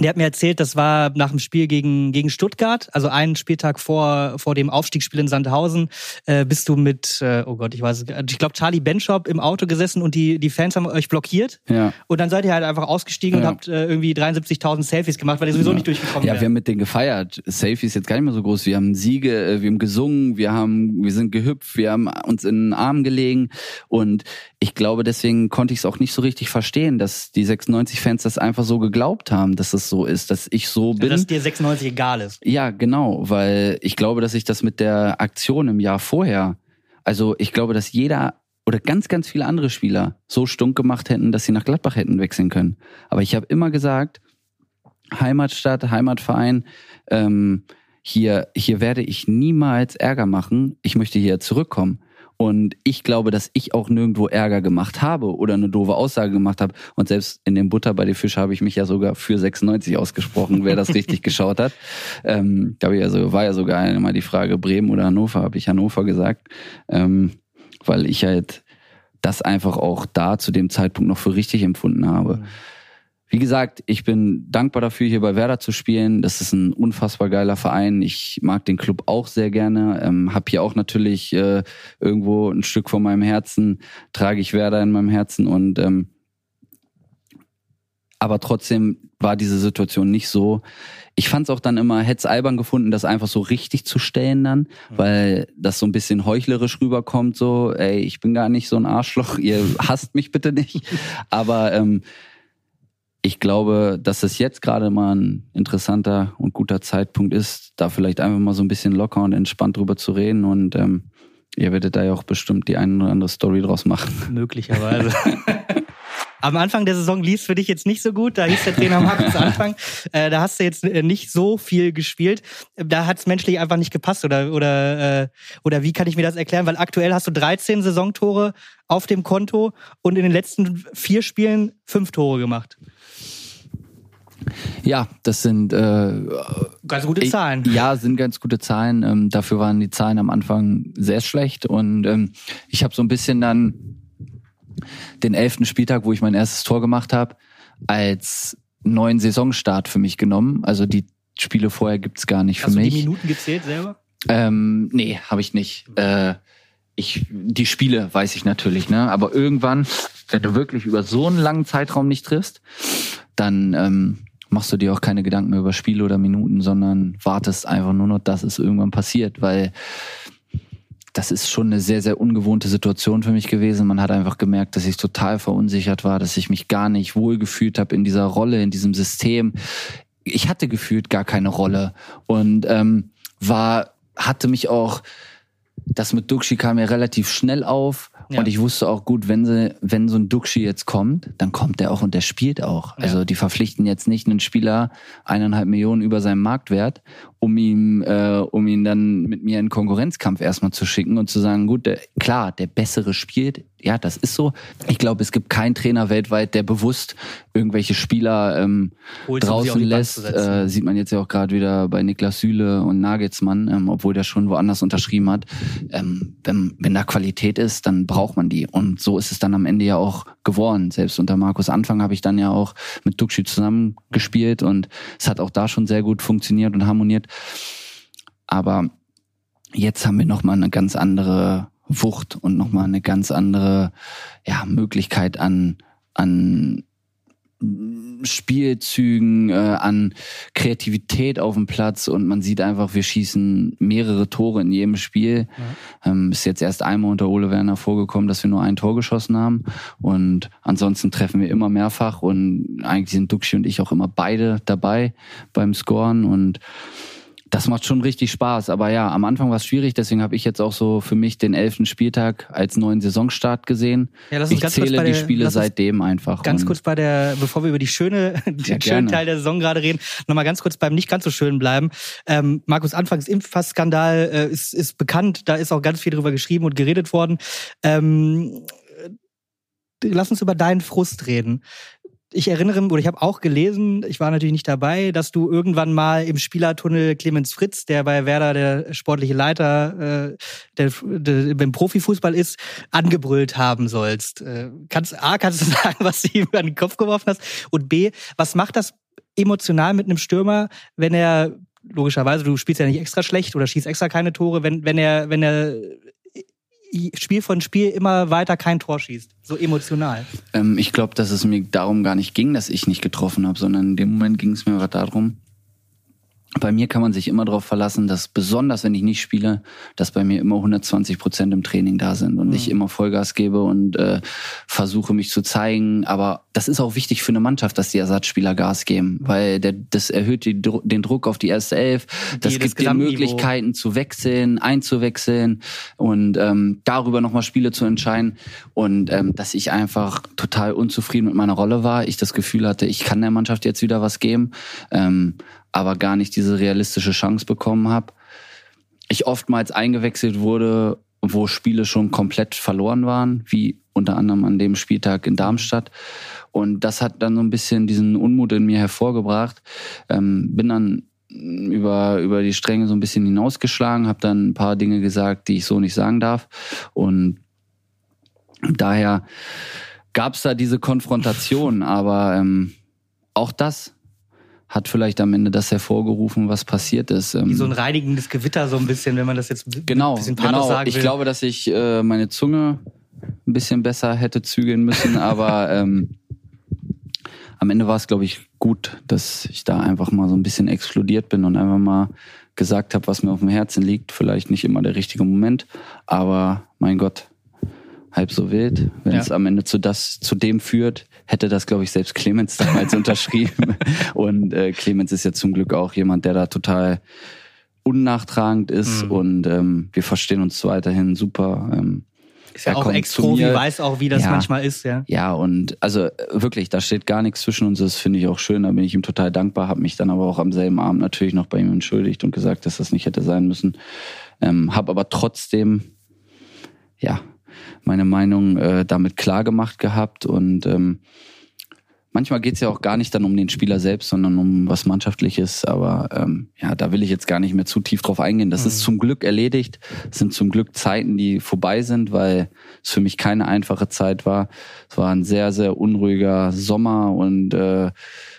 der hat mir erzählt, das war nach dem Spiel gegen, gegen Stuttgart, also einen Spieltag vor, vor dem Aufstiegsspiel in Sandhausen, äh, bist du mit, äh, oh Gott, ich weiß es, ich glaube Charlie Benchop im Auto gesessen und die, die Fans haben euch blockiert. Ja. Und dann seid ihr halt einfach ausgestiegen und Ja. habt äh, irgendwie 73.000 Selfies gemacht, weil ihr sowieso Ja. nicht durchgekommen Ja, wärt. wir haben mit denen gefeiert. Selfie ist jetzt gar nicht mehr so groß. Wir haben Siege, äh, wir haben gesungen, wir haben, wir sind gehüpft, wir haben uns in den Arm gelegen und ich glaube, deswegen konnte ich es auch nicht so richtig verstehen, dass die 96-Fans das einfach so geglaubt haben, dass es so ist, dass ich so bin. dass dir 96 egal ist. Ja, genau, weil ich glaube, dass ich das mit der Aktion im Jahr vorher, also ich glaube, dass jeder oder ganz, ganz viele andere Spieler so stunk gemacht hätten, dass sie nach Gladbach hätten wechseln können. Aber ich habe immer gesagt, Heimatstadt, Heimatverein, ähm, hier, hier werde ich niemals Ärger machen. Ich möchte hier zurückkommen. Und ich glaube, dass ich auch nirgendwo Ärger gemacht habe oder eine doofe Aussage gemacht habe. Und selbst in dem Butter bei den Fisch habe ich mich ja sogar für 96 ausgesprochen, wer das richtig geschaut hat. Ähm, da also, war ja sogar einmal die Frage Bremen oder Hannover, habe ich Hannover gesagt. Ähm, weil ich halt das einfach auch da zu dem Zeitpunkt noch für richtig empfunden habe. Wie gesagt, ich bin dankbar dafür, hier bei Werder zu spielen. Das ist ein unfassbar geiler Verein. Ich mag den Club auch sehr gerne. Ähm, hab hier auch natürlich äh, irgendwo ein Stück von meinem Herzen, trage ich Werder in meinem Herzen und ähm, aber trotzdem war diese Situation nicht so. Ich fand es auch dann immer, hätte albern gefunden, das einfach so richtig zu stellen dann, weil das so ein bisschen heuchlerisch rüberkommt, so, ey, ich bin gar nicht so ein Arschloch, ihr hasst mich bitte nicht. Aber ähm, ich glaube, dass es jetzt gerade mal ein interessanter und guter Zeitpunkt ist, da vielleicht einfach mal so ein bisschen locker und entspannt drüber zu reden und ähm, ihr werdet da ja auch bestimmt die eine oder andere Story draus machen. Möglicherweise. Am Anfang der Saison lief für dich jetzt nicht so gut. Da hieß der Trainer Markus Anfang. Äh, da hast du jetzt äh, nicht so viel gespielt. Da hat es menschlich einfach nicht gepasst. Oder, oder, äh, oder wie kann ich mir das erklären? Weil aktuell hast du 13 Saisontore auf dem Konto und in den letzten vier Spielen fünf Tore gemacht. Ja, das sind äh, Ganz gute Zahlen. Ja, sind ganz gute Zahlen. Ähm, dafür waren die Zahlen am Anfang sehr schlecht. Und ähm, ich habe so ein bisschen dann den elften Spieltag, wo ich mein erstes Tor gemacht habe, als neuen Saisonstart für mich genommen. Also die Spiele vorher gibt's gar nicht für Hast du die mich. Minuten gezählt selber? Ähm, nee, habe ich nicht. Äh, ich, die Spiele weiß ich natürlich, ne? Aber irgendwann, wenn du wirklich über so einen langen Zeitraum nicht triffst, dann ähm, machst du dir auch keine Gedanken mehr über Spiele oder Minuten, sondern wartest einfach nur noch, dass es irgendwann passiert, weil das ist schon eine sehr, sehr ungewohnte Situation für mich gewesen. Man hat einfach gemerkt, dass ich total verunsichert war, dass ich mich gar nicht wohlgefühlt habe in dieser Rolle, in diesem System. Ich hatte gefühlt gar keine Rolle und ähm, war, hatte mich auch, das mit Duxi kam ja relativ schnell auf ja. Und ich wusste auch gut, wenn sie, wenn so ein Duxi jetzt kommt, dann kommt der auch und der spielt auch. Ja. Also die verpflichten jetzt nicht einen Spieler eineinhalb Millionen über seinem Marktwert, um ihn, äh, um ihn dann mit mir in Konkurrenzkampf erstmal zu schicken und zu sagen, gut, der, klar, der bessere spielt, ja, das ist so. Ich glaube, es gibt keinen Trainer weltweit, der bewusst irgendwelche Spieler ähm, draußen lässt. Äh, sieht man jetzt ja auch gerade wieder bei Niklas Süle und Nagelsmann, ähm, obwohl der schon woanders unterschrieben hat. Ähm, wenn, wenn da Qualität ist, dann braucht man die. Und so ist es dann am Ende ja auch geworden. Selbst unter Markus Anfang habe ich dann ja auch mit Duxi zusammen gespielt und es hat auch da schon sehr gut funktioniert und harmoniert. Aber jetzt haben wir nochmal eine ganz andere Wucht und nochmal eine ganz andere ja, Möglichkeit an, an Spielzügen, äh, an Kreativität auf dem Platz und man sieht einfach, wir schießen mehrere Tore in jedem Spiel. Ja. Ähm, ist jetzt erst einmal unter Ole Werner vorgekommen, dass wir nur ein Tor geschossen haben und ansonsten treffen wir immer mehrfach und eigentlich sind Duxi und ich auch immer beide dabei beim Scoren und das macht schon richtig Spaß. Aber ja, am Anfang war es schwierig, deswegen habe ich jetzt auch so für mich den elften Spieltag als neuen Saisonstart gesehen. Ja, lass uns ich ganz zähle kurz bei die Spiele seitdem einfach. Ganz kurz bei der, bevor wir über die schöne, den ja, schönen Teil der Saison gerade reden, nochmal ganz kurz beim nicht ganz so schönen bleiben. Ähm, Markus Anfangs Impfpass-Skandal äh, ist, ist bekannt, da ist auch ganz viel drüber geschrieben und geredet worden. Ähm, lass uns über deinen Frust reden ich erinnere oder ich habe auch gelesen, ich war natürlich nicht dabei, dass du irgendwann mal im Spielertunnel Clemens Fritz, der bei Werder der sportliche Leiter äh, der, der, beim Profifußball ist, angebrüllt haben sollst. Äh, kannst, A, kannst du sagen, was du ihm an den Kopf geworfen hast? Und B, was macht das emotional mit einem Stürmer, wenn er logischerweise, du spielst ja nicht extra schlecht oder schießt extra keine Tore, wenn, wenn er, wenn er Spiel von Spiel immer weiter kein Tor schießt. So emotional. Ähm, ich glaube, dass es mir darum gar nicht ging, dass ich nicht getroffen habe, sondern in dem Moment ging es mir darum, bei mir kann man sich immer darauf verlassen, dass besonders wenn ich nicht spiele, dass bei mir immer 120 Prozent im Training da sind und mhm. ich immer Vollgas gebe und äh, versuche mich zu zeigen. Aber das ist auch wichtig für eine Mannschaft, dass die Ersatzspieler Gas geben, weil der, das erhöht die, den Druck auf die erste Elf. Das die, gibt dir Möglichkeiten zu wechseln, einzuwechseln und ähm, darüber nochmal Spiele zu entscheiden. Und ähm, dass ich einfach total unzufrieden mit meiner Rolle war, ich das Gefühl hatte, ich kann der Mannschaft jetzt wieder was geben. Ähm, aber gar nicht diese realistische Chance bekommen habe. Ich oftmals eingewechselt wurde, wo Spiele schon komplett verloren waren, wie unter anderem an dem Spieltag in Darmstadt. Und das hat dann so ein bisschen diesen Unmut in mir hervorgebracht. Ähm, bin dann über, über die Stränge so ein bisschen hinausgeschlagen, habe dann ein paar Dinge gesagt, die ich so nicht sagen darf. Und daher gab es da diese Konfrontation, aber ähm, auch das hat vielleicht am Ende das hervorgerufen, was passiert ist. Wie so ein ähm, reinigendes Gewitter, so ein bisschen, wenn man das jetzt genau, ein bisschen genau. sagen will. Ich glaube, dass ich äh, meine Zunge ein bisschen besser hätte zügeln müssen, aber ähm, am Ende war es, glaube ich, gut, dass ich da einfach mal so ein bisschen explodiert bin und einfach mal gesagt habe, was mir auf dem Herzen liegt. Vielleicht nicht immer der richtige Moment, aber mein Gott, halb so wild. Wenn ja. es am Ende zu das, zu dem führt, hätte das, glaube ich, selbst Clemens damals unterschrieben. Und äh, Clemens ist ja zum Glück auch jemand, der da total unnachtragend ist mhm. und ähm, wir verstehen uns weiterhin super. Ähm, ist ja auch Ex-Profi, weiß auch, wie das ja, manchmal ist, ja. Ja, und also wirklich, da steht gar nichts zwischen uns. Das finde ich auch schön. Da bin ich ihm total dankbar. Habe mich dann aber auch am selben Abend natürlich noch bei ihm entschuldigt und gesagt, dass das nicht hätte sein müssen. Ähm, habe aber trotzdem, ja, meine Meinung äh, damit klar gemacht gehabt und ähm, manchmal geht's ja auch gar nicht dann um den Spieler selbst, sondern um was Mannschaftliches. Aber ähm, ja, da will ich jetzt gar nicht mehr zu tief drauf eingehen. Das mhm. ist zum Glück erledigt. Das sind zum Glück Zeiten, die vorbei sind, weil es für mich keine einfache Zeit war. Es war ein sehr, sehr unruhiger Sommer und äh,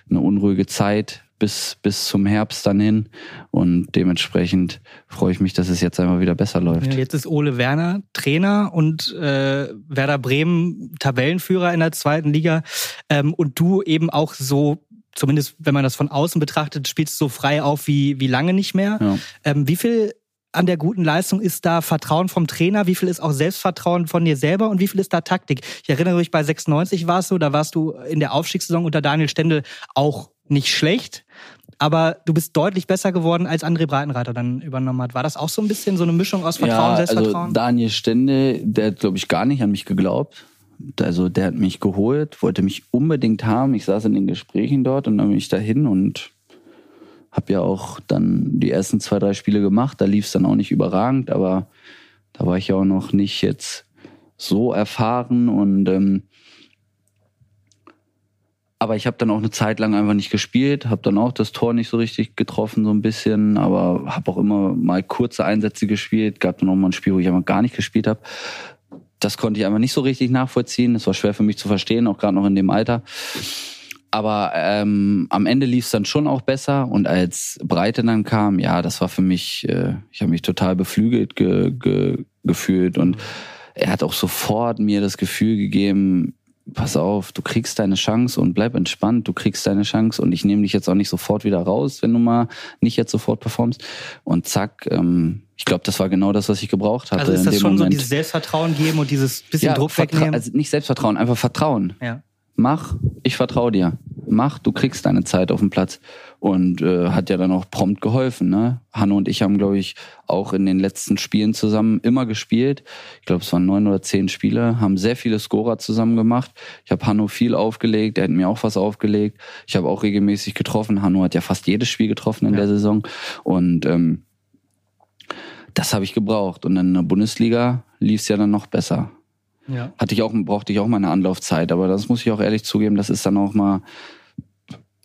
eine unruhige Zeit bis, bis zum Herbst dann hin. Und dementsprechend freue ich mich, dass es jetzt einmal wieder besser läuft. Ja, jetzt ist Ole Werner Trainer und äh, Werder Bremen Tabellenführer in der zweiten Liga. Ähm, und du eben auch so zumindest wenn man das von außen betrachtet, spielst du so frei auf wie, wie lange nicht mehr. Ja. Ähm, wie viel an der guten Leistung ist da Vertrauen vom Trainer? Wie viel ist auch Selbstvertrauen von dir selber und wie viel ist da Taktik? Ich erinnere mich, bei 96 warst du, da warst du in der Aufstiegssaison unter Daniel Stendel auch nicht schlecht aber du bist deutlich besser geworden, als André Breitenreiter dann übernommen hat. War das auch so ein bisschen so eine Mischung aus Vertrauen, ja, Selbstvertrauen? Also Daniel Stende, der hat, glaube ich, gar nicht an mich geglaubt. Also der hat mich geholt, wollte mich unbedingt haben. Ich saß in den Gesprächen dort und dann bin ich dahin und habe ja auch dann die ersten zwei, drei Spiele gemacht. Da lief es dann auch nicht überragend, aber da war ich ja auch noch nicht jetzt so erfahren und ähm, aber ich habe dann auch eine Zeit lang einfach nicht gespielt, habe dann auch das Tor nicht so richtig getroffen, so ein bisschen, aber habe auch immer mal kurze Einsätze gespielt. Gab dann auch mal ein Spiel, wo ich einfach gar nicht gespielt habe. Das konnte ich einfach nicht so richtig nachvollziehen. Das war schwer für mich zu verstehen, auch gerade noch in dem Alter. Aber ähm, am Ende lief es dann schon auch besser und als Breite dann kam, ja, das war für mich, äh, ich habe mich total beflügelt ge, ge, gefühlt und er hat auch sofort mir das Gefühl gegeben, pass auf, du kriegst deine Chance und bleib entspannt, du kriegst deine Chance und ich nehme dich jetzt auch nicht sofort wieder raus, wenn du mal nicht jetzt sofort performst. Und zack, ähm, ich glaube, das war genau das, was ich gebraucht hatte. Also ist das schon Moment. so dieses Selbstvertrauen geben und dieses bisschen ja, Druck wegnehmen? Also nicht Selbstvertrauen, einfach Vertrauen. Ja. Mach, ich vertraue dir. Mach, du kriegst deine Zeit auf dem Platz und äh, hat ja dann auch prompt geholfen. Ne? Hanno und ich haben, glaube ich, auch in den letzten Spielen zusammen immer gespielt. Ich glaube, es waren neun oder zehn Spiele, haben sehr viele Scorer zusammen gemacht. Ich habe Hanno viel aufgelegt, er hat mir auch was aufgelegt. Ich habe auch regelmäßig getroffen. Hanno hat ja fast jedes Spiel getroffen in ja. der Saison und ähm, das habe ich gebraucht. Und in der Bundesliga lief es ja dann noch besser. Ja. Hatte ich auch, brauchte ich auch mal eine Anlaufzeit, aber das muss ich auch ehrlich zugeben, das ist dann auch mal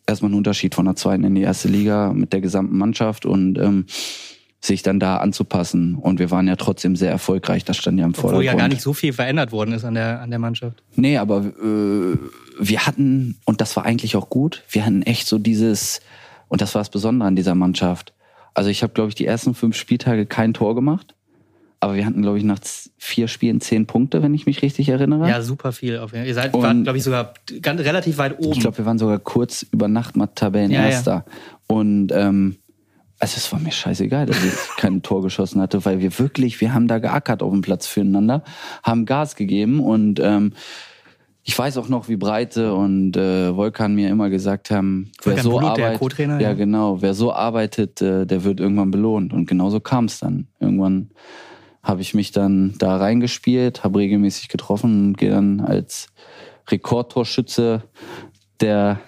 erstmal ein Unterschied von der zweiten in die erste Liga mit der gesamten Mannschaft und ähm, sich dann da anzupassen. Und wir waren ja trotzdem sehr erfolgreich, das stand ja im Vordergrund. Obwohl ja gar nicht so viel verändert worden ist an der, an der Mannschaft. Nee, aber äh, wir hatten, und das war eigentlich auch gut, wir hatten echt so dieses, und das war das Besondere an dieser Mannschaft. Also ich habe, glaube ich, die ersten fünf Spieltage kein Tor gemacht. Aber wir hatten, glaube ich, nach vier Spielen zehn Punkte, wenn ich mich richtig erinnere. Ja, super viel. Ihr seid, glaube ich, sogar ganz, relativ weit oben. Ich glaube, wir waren sogar kurz über Nacht mal Tabellenerster. Ja, ja. Und ähm, also es war mir scheißegal, dass ich kein Tor geschossen hatte, weil wir wirklich, wir haben da geackert auf dem Platz füreinander, haben Gas gegeben und ähm, ich weiß auch noch, wie Breite und äh, Volkan mir immer gesagt haben, wer so Blut, arbeitet, ja, ja genau, wer so arbeitet, äh, der wird irgendwann belohnt. Und genauso kam es dann. Irgendwann habe ich mich dann da reingespielt, habe regelmäßig getroffen und gehe dann als Rekordtorschütze der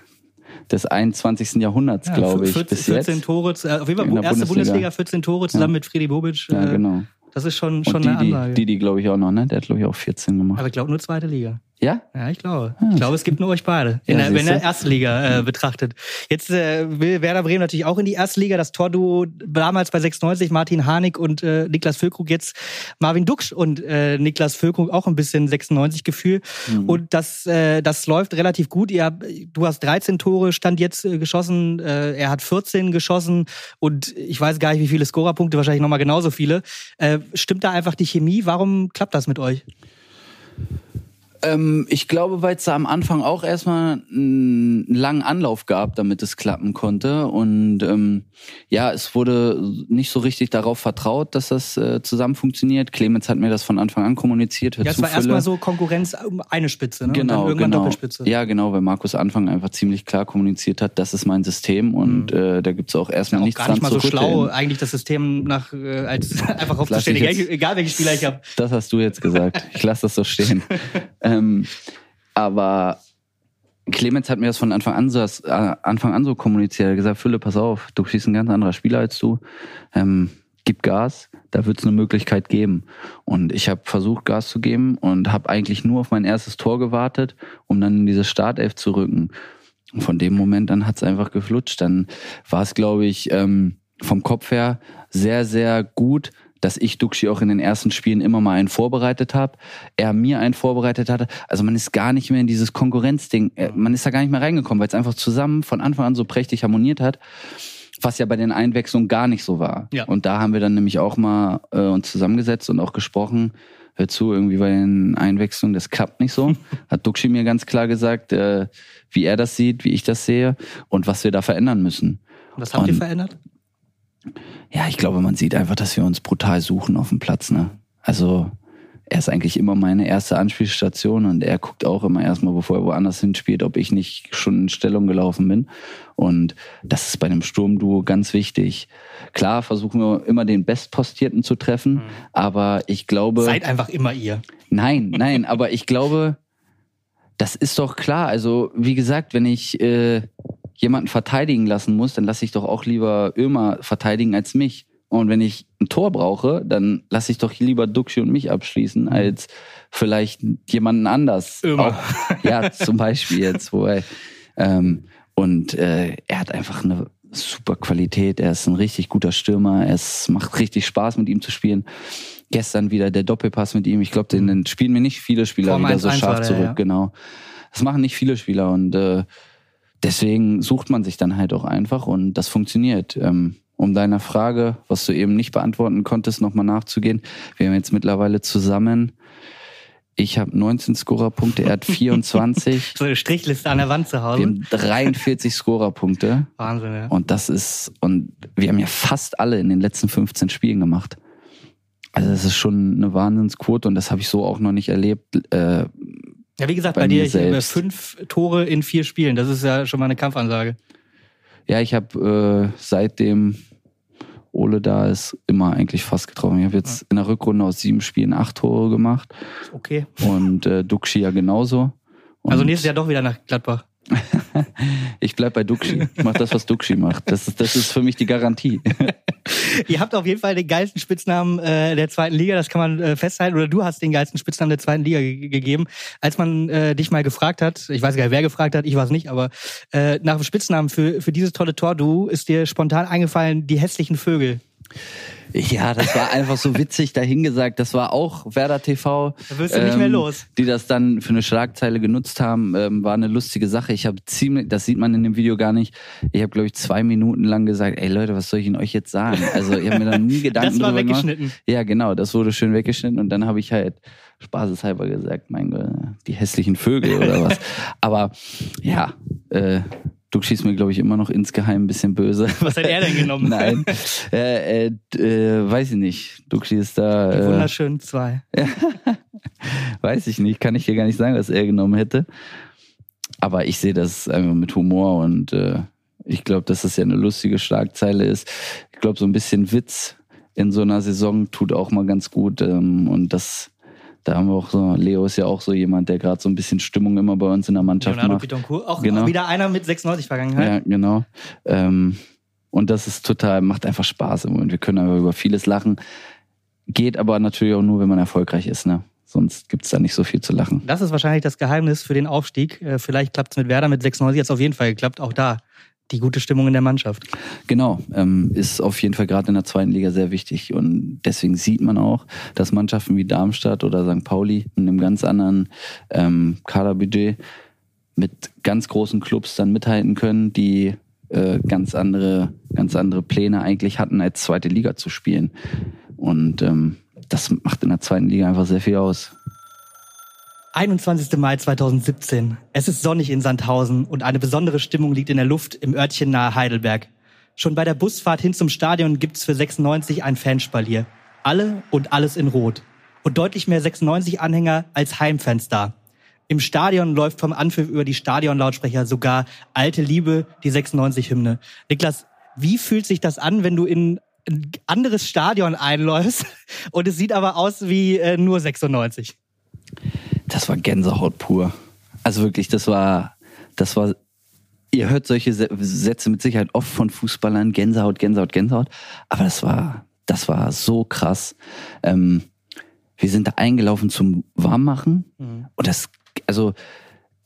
des 21. Jahrhunderts, ja, glaube ich, 14, bis 14 jetzt. Tore, äh, auf jeden Fall erste Bundesliga. Bundesliga, 14 Tore zusammen ja. mit Friedi Bobic. Ja, äh, genau. Das ist schon, schon die, eine Anlage. Die, die, glaube ich auch noch, ne? Der hat, glaube ich, auch 14 gemacht. Aber ich glaube nur zweite Liga. Ja? Ja, ich glaube. Ah. Ich glaube, es gibt nur euch beide, in ja, der, wenn der erste Liga äh, betrachtet. Jetzt äh, will Werder Bremen natürlich auch in die erste Liga. Das Torduo damals bei 96, Martin Harnik und äh, Niklas Füllkrug, jetzt Marvin Duksch und äh, Niklas Füllkrug auch ein bisschen 96 Gefühl. Mhm. Und das, äh, das läuft relativ gut. Ihr, du hast 13 Tore, stand jetzt äh, geschossen, äh, er hat 14 geschossen und ich weiß gar nicht, wie viele Scorerpunkte, wahrscheinlich nochmal genauso viele. Äh, stimmt da einfach die Chemie? Warum klappt das mit euch? Ähm, ich glaube, weil es da am Anfang auch erstmal einen langen Anlauf gab, damit es klappen konnte. Und ähm, ja, es wurde nicht so richtig darauf vertraut, dass das äh, zusammen funktioniert. Clemens hat mir das von Anfang an kommuniziert. Ja, es war erstmal so Konkurrenz um eine Spitze, ne? Genau, und dann irgendwann genau. Doppelspitze. Ja, genau, weil Markus Anfang einfach ziemlich klar kommuniziert hat, das ist mein System und mhm. äh, da gibt's auch erstmal ja, nichts gar nicht mal so schlau, eigentlich das System nach äh, als einfach aufzustellen, egal, egal welchen Spieler ich habe. Das hast du jetzt gesagt. Ich lasse das so stehen. Ähm, aber Clemens hat mir das von Anfang an so, äh, Anfang an so kommuniziert. Er hat gesagt, Fülle, pass auf, du bist ein ganz anderer Spieler als du. Ähm, gib Gas, da wird es eine Möglichkeit geben. Und ich habe versucht, Gas zu geben und habe eigentlich nur auf mein erstes Tor gewartet, um dann in diese Startelf zu rücken. Und von dem Moment an hat es einfach geflutscht. Dann war es, glaube ich, ähm, vom Kopf her sehr, sehr gut, dass ich Duxi auch in den ersten Spielen immer mal einen vorbereitet habe, er mir einen vorbereitet hatte. Also man ist gar nicht mehr in dieses Konkurrenzding, äh, man ist da gar nicht mehr reingekommen, weil es einfach zusammen von Anfang an so prächtig harmoniert hat was ja bei den Einwechslungen gar nicht so war. Ja. Und da haben wir dann nämlich auch mal äh, uns zusammengesetzt und auch gesprochen, hör zu, irgendwie bei den Einwechslungen, das klappt nicht so. Hat Duxi mir ganz klar gesagt, äh, wie er das sieht, wie ich das sehe und was wir da verändern müssen. Und was habt Und- ihr verändert? Ja, ich glaube, man sieht einfach, dass wir uns brutal suchen auf dem Platz. Ne? Also er ist eigentlich immer meine erste Anspielstation und er guckt auch immer erstmal, bevor er woanders hinspielt, ob ich nicht schon in Stellung gelaufen bin. Und das ist bei einem Sturmduo ganz wichtig. Klar versuchen wir immer den Bestpostierten zu treffen, aber ich glaube. Seid einfach immer ihr. Nein, nein, aber ich glaube, das ist doch klar. Also, wie gesagt, wenn ich äh, jemanden verteidigen lassen muss, dann lasse ich doch auch lieber Ömer verteidigen als mich. Und wenn ich ein Tor brauche, dann lasse ich doch lieber Duxi und mich abschließen, als vielleicht jemanden anders. Ömer. Auch, ja, zum Beispiel jetzt, wo er, ähm, und äh, er hat einfach eine super Qualität. Er ist ein richtig guter Stürmer. Es macht richtig Spaß, mit ihm zu spielen. Gestern wieder der Doppelpass mit ihm. Ich glaube, den, den spielen mir nicht viele Spieler Vorm wieder so 1-1 scharf der, zurück. ja. Genau. Das machen nicht viele Spieler und äh, deswegen sucht man sich dann halt auch einfach und das funktioniert. Ähm, um deiner Frage, was du eben nicht beantworten konntest, nochmal nachzugehen. Wir haben jetzt mittlerweile zusammen, ich habe 19 Scorerpunkte, er hat 24. So eine Strichliste an der Wand zu wir Hause. haben 43 Scorerpunkte. Wahnsinn, ja. Und das ist, und wir haben ja fast alle in den letzten 15 Spielen gemacht. Also das ist schon eine Wahnsinnsquote und das habe ich so auch noch nicht erlebt. Äh, Ja, wie gesagt, bei bei, dir selbst. fünf Tore in vier Spielen. Das ist ja schon mal eine Kampfansage. ja, ich habe äh, seitdem Ole da ist, immer eigentlich fast getroffen. Ich habe jetzt in der Rückrunde aus sieben Spielen acht Tore gemacht Okay. und äh, Duxi ja genauso. Und Also nächstes Jahr doch wieder nach Gladbach. Ich bleib bei Duxi. Ich mach das, was Duxi macht. Das ist, das ist für mich die Garantie. Ihr habt auf jeden Fall den geilsten Spitznamen äh, der zweiten Liga, das kann man äh, festhalten. Oder du hast den geilsten Spitznamen der zweiten Liga ge gegeben. Als man äh, dich mal gefragt hat, ich weiß gar nicht, wer gefragt hat, ich weiß nicht, aber äh, nach dem Spitznamen für, für dieses tolle Tor, du ist dir spontan eingefallen, die hässlichen Vögel. Ja, das war einfach so witzig dahingesagt. Das war auch Werder TV. Da wirst du nicht mehr los. Die das dann für eine Schlagzeile genutzt haben, ähm, war eine lustige Sache. Ich habe ziemlich, das sieht man in dem Video gar nicht. Ich habe glaube ich zwei Minuten lang gesagt, ey Leute, was soll ich Ihnen euch jetzt sagen? Also ich habe mir da nie Gedanken Das war drüber gemacht. weggeschnitten. Ja, genau, das wurde schön weggeschnitten und dann habe ich halt spaßeshalber gesagt, mein Gott, die hässlichen Vögel oder was. Aber ja, äh, du schießt mir, glaube ich, immer noch insgeheim ein bisschen böse. Was hat er denn genommen? Nein, äh, äh, äh, weiß ich nicht. Du schießt da, Die äh, wunderschönen zwei. weiß ich nicht, kann ich dir gar nicht sagen, was er genommen hätte. Aber ich sehe das einfach mit Humor und äh, ich glaube, dass das ja eine lustige Schlagzeile ist. Ich glaube, so ein bisschen Witz in so einer Saison tut auch mal ganz gut. Ähm, und das, da haben wir auch so, Leo ist ja auch so jemand, der gerade so ein bisschen Stimmung immer bei uns in der Mannschaft Leonardo macht. Pitoncourt. Auch Genau. wieder einer mit 96 Vergangenheit. Ja, genau. Ähm, und das ist total, macht einfach Spaß im Moment. Wir können aber über vieles lachen. Geht aber natürlich auch nur, wenn man erfolgreich ist, ne? Sonst gibt's da nicht so viel zu lachen. Das ist wahrscheinlich das Geheimnis für den Aufstieg. Äh, Vielleicht klappt es mit Werder mit 96 jetzt auf jeden Fall geklappt. Auch da die gute Stimmung in der Mannschaft. Genau, ähm, ist auf jeden Fall gerade in der zweiten Liga sehr wichtig. Und deswegen sieht man auch, dass Mannschaften wie Darmstadt oder St. Pauli in einem ganz anderen ähm, Kaderbudget mit ganz großen Clubs dann mithalten können, die äh, ganz andere, ganz andere Pläne eigentlich hatten, als zweite Liga zu spielen. Und ähm, das macht in der zweiten Liga einfach sehr viel aus. 21. Mai 2017. Es ist sonnig in Sandhausen und eine besondere Stimmung liegt in der Luft im Örtchen nahe Heidelberg. Schon bei der Busfahrt hin zum Stadion gibt's für 96 ein Fanspalier. Alle und alles in Rot. Und deutlich mehr 96-Anhänger als Heimfans da. Im Stadion läuft vom Anpfiff über die Stadionlautsprecher sogar Alte Liebe, die 96-Hymne. Niklas, wie fühlt sich das an, wenn du in ein anderes Stadion einläufst und es sieht aber aus wie äh, nur 96? Das war Gänsehaut pur. Also wirklich, das war, das war, ihr hört solche Sätze mit Sicherheit oft von Fußballern, Gänsehaut, Gänsehaut, Gänsehaut. Aber das war, das war so krass. Ähm, wir sind da eingelaufen zum Warmmachen und das, also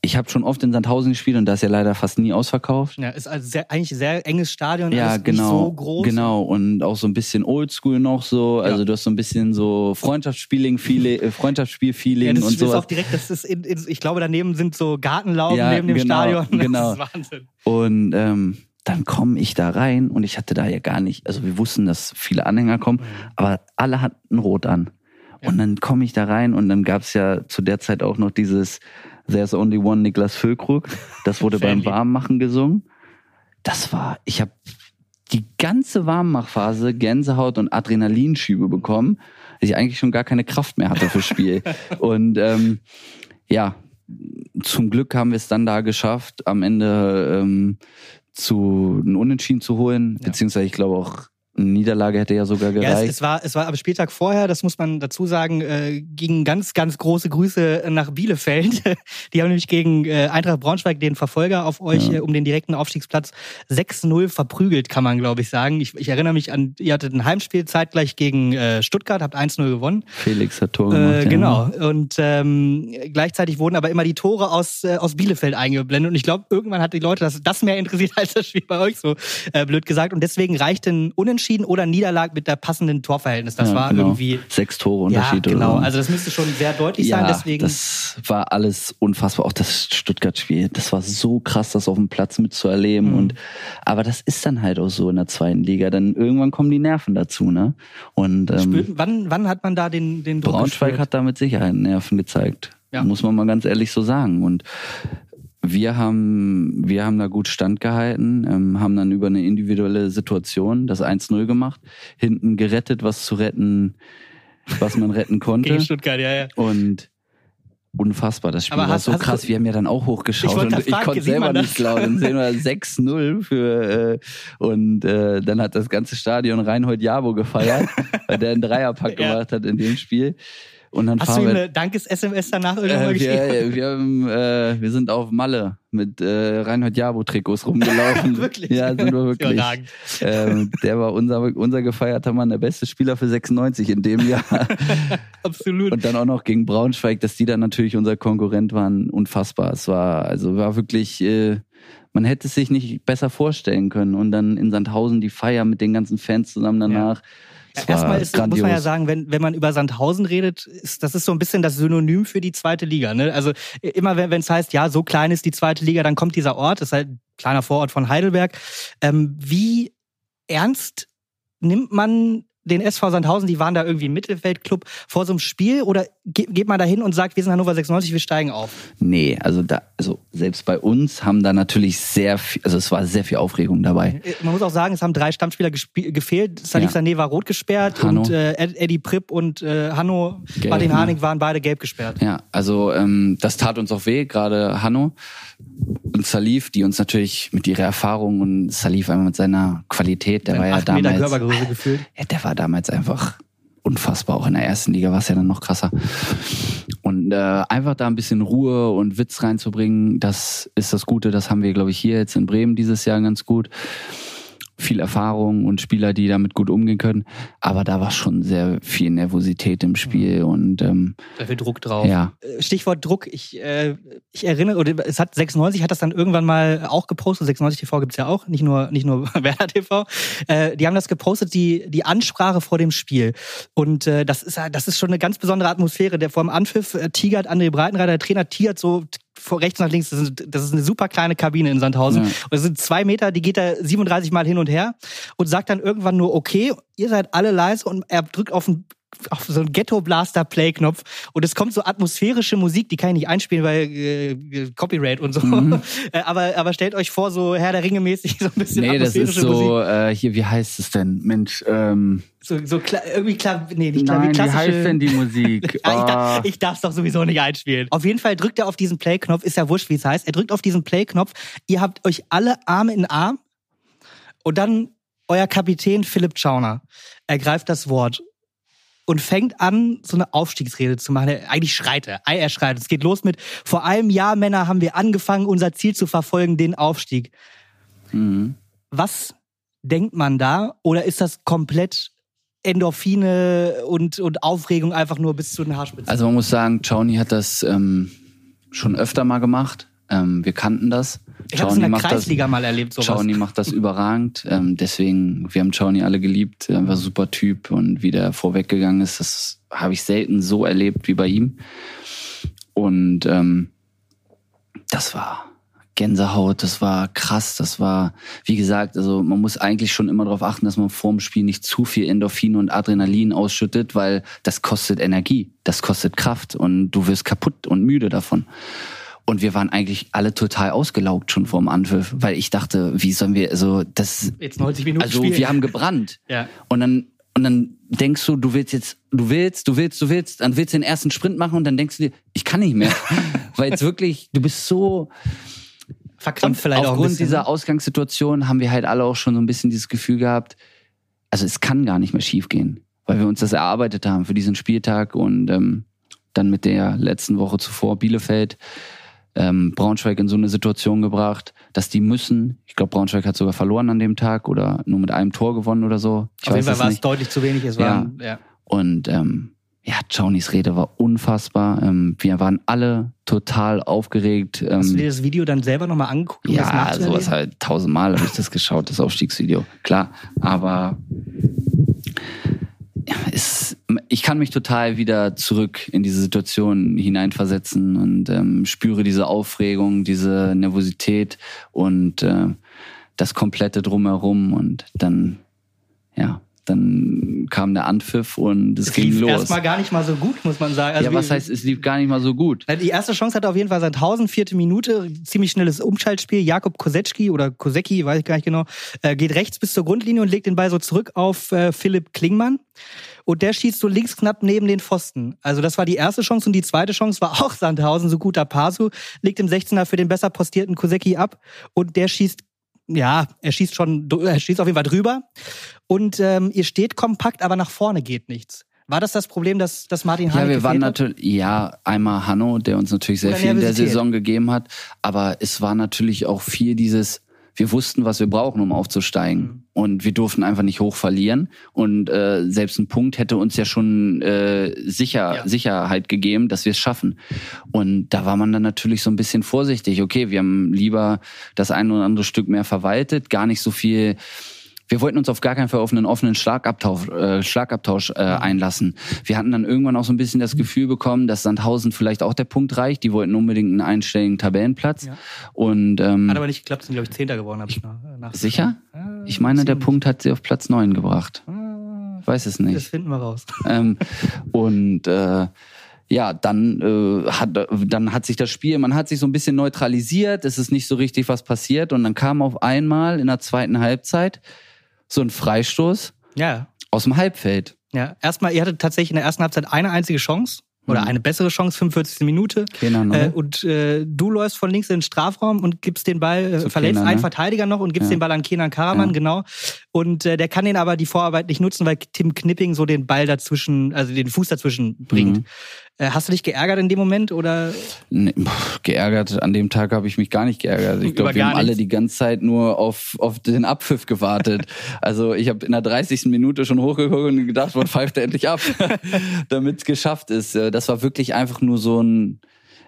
ich habe schon oft in Sandhausen gespielt und da ist ja leider fast nie ausverkauft. Ja, ist also sehr, eigentlich ein sehr enges Stadion, Ja, genau. nicht so groß. Genau, und auch so ein bisschen oldschool noch so. Also Ja. du hast so ein bisschen so Freundschaftsspieling, äh, Freundschaftsspiel-Feeling Ja, das und so. auch direkt, das ist in, in, ich glaube, daneben sind so Gartenlauben Ja, neben dem genau, Stadion. Das genau. ist Wahnsinn. Und ähm, dann komme ich da rein und ich hatte da ja gar nicht, also wir wussten, dass viele Anhänger kommen, aber alle hatten Rot an. Und dann komme ich da rein und dann gab es ja zu der Zeit auch noch dieses There's Only One Niklas Füllkrug. Das wurde beim Warmmachen gesungen. Das war, ich habe die ganze Warmmachphase Gänsehaut und Adrenalinschübe bekommen, dass ich eigentlich schon gar keine Kraft mehr hatte fürs Spiel. und ähm, ja, zum Glück haben wir es dann da geschafft, am Ende ähm, zu einen Unentschieden zu holen, ja. beziehungsweise ich glaube auch Niederlage hätte ja sogar gereicht. Ja, es, es, war, es war am Spieltag vorher, das muss man dazu sagen, äh, gingen ganz, ganz große Grüße nach Bielefeld. Die haben nämlich gegen äh, Eintracht Braunschweig den Verfolger auf euch ja. äh, um den direkten Aufstiegsplatz 6-0 verprügelt, kann man glaube ich sagen. Ich, ich erinnere mich an, ihr hattet ein Heimspiel zeitgleich gegen äh, Stuttgart, habt 1-0 gewonnen. Felix hat Tor gemacht. Äh, genau. Ja. Und ähm, gleichzeitig wurden aber immer die Tore aus, äh, aus Bielefeld eingeblendet. Und ich glaube, irgendwann hat die Leute das, das mehr interessiert als das Spiel bei euch, so äh, blöd gesagt. Und deswegen reicht ein Unentschieden Unentschieden oder Niederlage mit der passenden Torverhältnis. Das ja, war genau. irgendwie. Sechs Tore Unterschied. Ja, genau. Also das müsste schon sehr deutlich ja, sein. Deswegen. Das war alles unfassbar. Auch das Stuttgart-Spiel. Das war so krass, das auf dem Platz mitzuerleben. Mhm. Und, aber das ist dann halt auch so in der zweiten Liga. Dann irgendwann kommen die Nerven dazu, ne? Und, ähm, Spür, wann, wann hat man da den, den Druck Braunschweig gespürt? hat da mit Sicherheit Nerven gezeigt. Ja. Muss man mal ganz ehrlich so sagen. Und wir haben, wir haben da gut standgehalten, ähm, haben dann über eine individuelle Situation das 1-0 gemacht, hinten gerettet, was zu retten, was man retten konnte. Gegen Stuttgart, ja, ja. Und unfassbar, das Spiel Aber war so krass. Du, wir haben ja dann auch hochgeschaut ich und ich konnte selber nicht glauben. Dann sehen wir 6-0 für äh, und äh, dann hat das ganze Stadion Reinhold Jabo gefeiert, weil der einen Dreierpack ja. gemacht hat in dem Spiel. Und dann Hast fahren du ihm eine Dankes-SMS danach irgendwann äh, wir, wir, haben, äh, wir sind auf Malle mit äh, Reinhard Jabo-Trikots rumgelaufen. wirklich? Ja, sind wir wirklich. Ähm, der war unser, unser gefeierter Mann, der beste Spieler für 96 in dem Jahr. Absolut. Und dann auch noch gegen Braunschweig, dass die dann natürlich unser Konkurrent waren, unfassbar. Es war, also war wirklich, äh, man hätte es sich nicht besser vorstellen können. Und dann in Sandhausen die Feier mit den ganzen Fans zusammen danach. Ja Erstmal ist, muss man ja sagen, wenn, wenn man über Sandhausen redet, ist, das ist so ein bisschen das Synonym für die zweite Liga. Ne? Also immer wenn es heißt, ja, so klein ist die zweite Liga, dann kommt dieser Ort, das ist halt ein kleiner Vorort von Heidelberg. Ähm, wie ernst nimmt man den SV Sandhausen, die waren da irgendwie im Mittelfeldclub vor so einem Spiel oder geht man da hin und sagt, wir sind Hannover 96, wir steigen auf? Nee, also da, also selbst bei uns haben da natürlich sehr viel, also es war sehr viel Aufregung dabei. Äh, man muss auch sagen, es haben drei Stammspieler gefehlt. Salif ja. Sané war rot gesperrt Hanno. und äh, Eddie Pripp und äh, Hanno gelb, Martin ne? waren beide gelb gesperrt. Ja, also ähm, das tat uns auch weh, gerade Hanno und Salif, die uns natürlich mit ihrer Erfahrung und Salif einmal mit seiner Qualität, der war ja damals. Meter Körpergröße gefühlt. Ja, der war damals einfach unfassbar. Auch in der ersten Liga war es ja dann noch krasser. Und äh, einfach da ein bisschen Ruhe und Witz reinzubringen, das ist das Gute. Das haben wir, glaube ich, hier jetzt in Bremen dieses Jahr ganz gut viel Erfahrung und Spieler, die damit gut umgehen können. Aber da war schon sehr viel Nervosität im Spiel mhm. und ähm, sehr viel Druck drauf. Ja. Äh, Stichwort Druck. Ich, äh, ich erinnere, oder es hat 96 hat das dann irgendwann mal auch gepostet. 96 TV gibt's ja auch, nicht nur nicht nur Werder TV. Äh, die haben das gepostet, die die Ansprache vor dem Spiel. Und äh, das ist das ist schon eine ganz besondere Atmosphäre. Der vor dem Anpfiff äh, tigert André Breitenreiter, der Trainer tigert so von rechts nach links. Das ist, das ist eine super kleine Kabine in Sandhausen. Ja. Und es sind zwei Meter, die geht da 37 Mal hin und her und sagt dann irgendwann nur, okay, ihr seid alle leise und er drückt auf den auf so einen Ghetto Blaster Play Knopf und es kommt so atmosphärische Musik, die kann ich nicht einspielen, weil äh, Copyright und so. Mhm. Äh, aber aber stellt euch vor, so Herr der Ringe mäßig so ein bisschen nee, atmosphärische das ist so äh, hier wie heißt es denn? Mensch, ähm so, so klar, irgendwie klar, nee, nicht klar, Nein, wie heißt denn die Musik? ja, ich, darf, ich darf's doch sowieso nicht einspielen. Auf jeden Fall drückt er auf diesen Play-Knopf, ist ja wurscht, wie es heißt. Er drückt auf diesen Play-Knopf. Ihr habt euch alle Arme in Arm und dann euer Kapitän Philipp Schauner ergreift das Wort und fängt an, so eine Aufstiegsrede zu machen. Eigentlich schreit er. Er schreit. Es geht los mit, vor einem Jahr, Männer, haben wir angefangen, unser Ziel zu verfolgen, den Aufstieg. Mhm. Was denkt man da? Oder ist das komplett Endorphine und, und Aufregung einfach nur bis zu den Haarspitzen? Also man muss sagen, Chauni hat das ähm, schon öfter mal gemacht. Ähm, wir kannten das. Ich habe es in der Kreisliga das, mal erlebt. Sowas. Chauni macht das überragend. Ähm, deswegen, wir haben Chauni alle geliebt. Er war ein super Typ und wie der vorweggegangen ist, das habe ich selten so erlebt wie bei ihm. Und ähm, das war Gänsehaut, das war krass, das war, wie gesagt, also man muss eigentlich schon immer darauf achten, dass man vorm Spiel nicht zu viel Endorphin und Adrenalin ausschüttet, weil das kostet Energie, das kostet Kraft und du wirst kaputt und müde davon. Und wir waren eigentlich alle total ausgelaugt schon vorm Anpfiff, weil ich dachte, wie sollen wir, also das, Jetzt 90 Minuten also spielen. wir haben gebrannt. Ja. Und dann, und dann denkst du, du willst jetzt, du willst, du willst, du willst, dann willst du den ersten Sprint machen und dann denkst du dir, ich kann nicht mehr. weil jetzt wirklich, du bist so, verkrampft vielleicht auch ein aufgrund dieser ne? Ausgangssituation haben wir halt alle auch schon so ein bisschen dieses Gefühl gehabt, also es kann gar nicht mehr schiefgehen, weil wir uns das erarbeitet haben für diesen Spieltag und ähm, dann mit der letzten Woche zuvor Bielefeld ähm, Braunschweig in so eine Situation gebracht, dass die müssen, ich glaube Braunschweig hat sogar verloren an dem Tag oder nur mit einem Tor gewonnen oder so. Ich Auf jeden Fall war es deutlich zu wenig. Es Ja. war, ja. Und ähm, ja, Jaunis Rede war unfassbar. Ähm, wir waren alle total aufgeregt. Ähm, Hast du dir das Video dann selber nochmal angeguckt? um ja, sowas halt tausendmal habe ich das geschaut, das Aufstiegsvideo. Klar, aber ja, es, ich kann mich total wieder zurück in diese Situation hineinversetzen und ähm, spüre diese Aufregung, diese Nervosität und äh, das komplette drumherum und dann, ja, dann kam der Anpfiff und es, Es ging lief los. erstmal gar nicht mal so gut, muss man sagen. Also ja, was heißt, es lief gar nicht mal so gut? Die erste Chance hatte auf jeden Fall Sandhausen, vierte Minute, ziemlich schnelles Umschaltspiel. Jakob Kosetschki oder Kosecki, weiß ich gar nicht genau, äh, geht rechts bis zur Grundlinie und legt den Ball so zurück auf äh, Philipp Klingmann. Und der schießt so links knapp neben den Pfosten. Also das war die erste Chance und die zweite Chance war auch Sandhausen, so guter Pasu, legt im 16er für den besser postierten Kosecki ab und der schießt ja, er schießt schon, er schießt auf jeden Fall drüber. Und ähm, ihr steht kompakt, aber nach vorne geht nichts. War das das Problem, dass, dass Martin Ja, Harnik wir waren natürlich, ja, einmal Hanno, der uns natürlich sehr Oder viel in der. Saison gegeben hat, aber es war natürlich auch viel dieses, wir wussten, was wir brauchen, um aufzusteigen. Mhm. Und wir durften einfach nicht hoch verlieren. Und äh, selbst ein Punkt hätte uns ja schon äh, sicher, Ja. Sicherheit gegeben, dass wir es schaffen. Und da war man dann natürlich so ein bisschen vorsichtig. Okay, wir haben lieber das ein oder andere Stück mehr verwaltet, gar nicht so viel wir wollten uns auf gar keinen Fall auf einen offenen Schlagabtausch, äh, Schlagabtausch äh, einlassen. Wir hatten dann irgendwann auch so ein bisschen das Gefühl bekommen, dass Sandhausen vielleicht auch der Punkt reicht. Die wollten unbedingt einen einstelligen Tabellenplatz. Ja. Und ähm, Hat aber nicht geklappt, sind, glaube ich, Zehnter geworden, habe ich nach, nach sicher? Ja, Ich meine, der. Punkt hat sie auf Platz neun gebracht. Ah, Ich weiß es Das nicht. finden wir raus. ähm, und äh, ja, dann äh, hat dann hat sich das Spiel, man hat sich so ein bisschen neutralisiert, es ist nicht so richtig was passiert und dann kam auf einmal in der zweiten Halbzeit so ein Freistoß Ja, aus dem Halbfeld. ja. Erstmal, ihr hattet tatsächlich in der ersten Halbzeit eine einzige Chance. Oder Mhm. eine bessere Chance, 45. Minute. Kenan, Äh, oder? und äh, du läufst von links in den Strafraum und gibst den Ball, äh, verletzt Kenan, einen ne? Verteidiger noch und gibst Ja. den Ball an Kenan Karaman, Ja. genau. Und äh, der kann den aber die Vorarbeit nicht nutzen, weil Tim Knipping so den Ball dazwischen, also den Fuß dazwischen bringt. Mhm. Äh, hast du dich geärgert in dem Moment oder? Nee, geärgert, an dem Tag habe ich mich gar nicht geärgert. Ich glaube, wir haben alle nichts. die ganze Zeit nur auf, auf den Abpfiff gewartet. also ich habe in der 30. Minute schon hochgeguckt und gedacht, wann pfeift er endlich ab, damit es geschafft ist. Äh, Das war wirklich einfach nur so ein,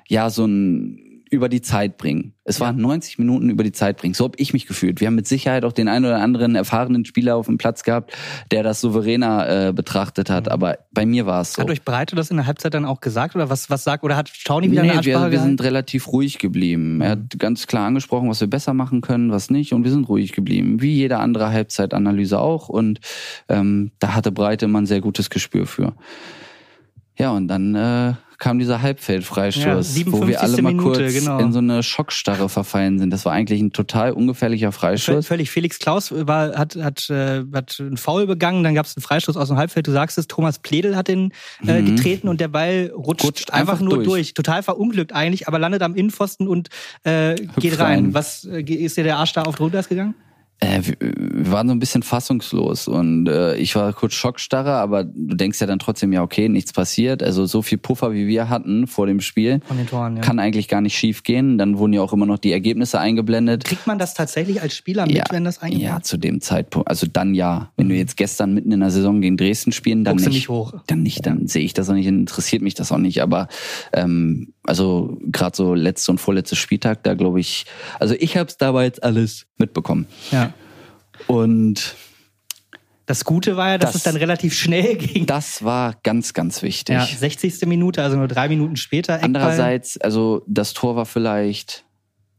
ja, so ein über die Zeit bringen. Es waren 90 Minuten über die Zeit bringen. So habe ich mich gefühlt. Wir haben mit Sicherheit auch den einen oder anderen erfahrenen Spieler auf dem Platz gehabt, der das souveräner äh, betrachtet hat. Aber bei mir war es so. Hat euch Breite das in der Halbzeit dann auch gesagt oder was was sagt oder hat Schauni wieder eine Nee, Ansprache wir, wir sind relativ ruhig geblieben. Er hat ganz klar angesprochen, was wir besser machen können, was nicht. Und wir sind ruhig geblieben. Wie jede andere Halbzeitanalyse auch. Und ähm, da hatte Breite immer ein sehr gutes Gespür für. Ja, und dann äh, kam dieser Halbfeldfreistoß, Ja, wo wir alle mal 57. Minute, kurz genau. in so eine Schockstarre verfallen sind. Das war eigentlich ein total ungefährlicher Freistoß. Völlig. Felix Klaus war, hat, hat, äh, hat einen Foul begangen, dann gab es einen Freistoß aus dem Halbfeld. Du sagst es, Thomas Pledel hat den äh, Mhm. getreten und der Ball rutscht, Rutscht einfach, einfach nur durch. durch. Total verunglückt eigentlich, aber landet am Innenpfosten und äh, geht rein. rein. Was äh, ist dir der Arsch da auf Drunter gegangen? Äh, wir, waren so ein bisschen fassungslos und äh, ich war kurz schockstarre, aber du denkst ja dann trotzdem, ja okay, nichts passiert. Also so viel Puffer, wie wir hatten vor dem Spiel, Toren, ja. kann eigentlich gar nicht schief gehen. Dann wurden ja auch immer noch die Ergebnisse eingeblendet. Kriegt man das tatsächlich als Spieler mit, ja, wenn das eingebaut ja, zu dem Zeitpunkt. Also dann ja. Wenn wir jetzt gestern mitten in der Saison gegen Dresden spielen, dann Guckst du nicht. nicht hoch. Dann nicht, dann sehe ich das auch nicht, interessiert mich das auch nicht. Aber ähm, also gerade so letzte und vorletzte Spieltag, da glaube ich, also ich habe es dabei jetzt alles mitbekommen. Ja. Und Das Gute war ja, dass Das- es dann relativ schnell ging. das war ganz, ganz wichtig. Ja, 60. Minute, also nur drei Minuten später. Eckball. Andererseits, also das Tor war vielleicht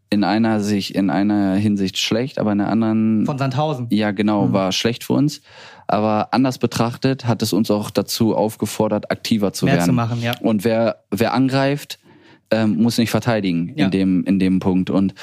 in einer sich in einer Hinsicht schlecht, aber in der anderen Von Sandhausen. ja genau Mhm. war schlecht für uns. Aber anders betrachtet hat es uns auch dazu aufgefordert, aktiver zu Mehr werden. zu machen, ja. Und wer wer angreift, ähm, muss nicht verteidigen Ja. in dem in dem Punkt und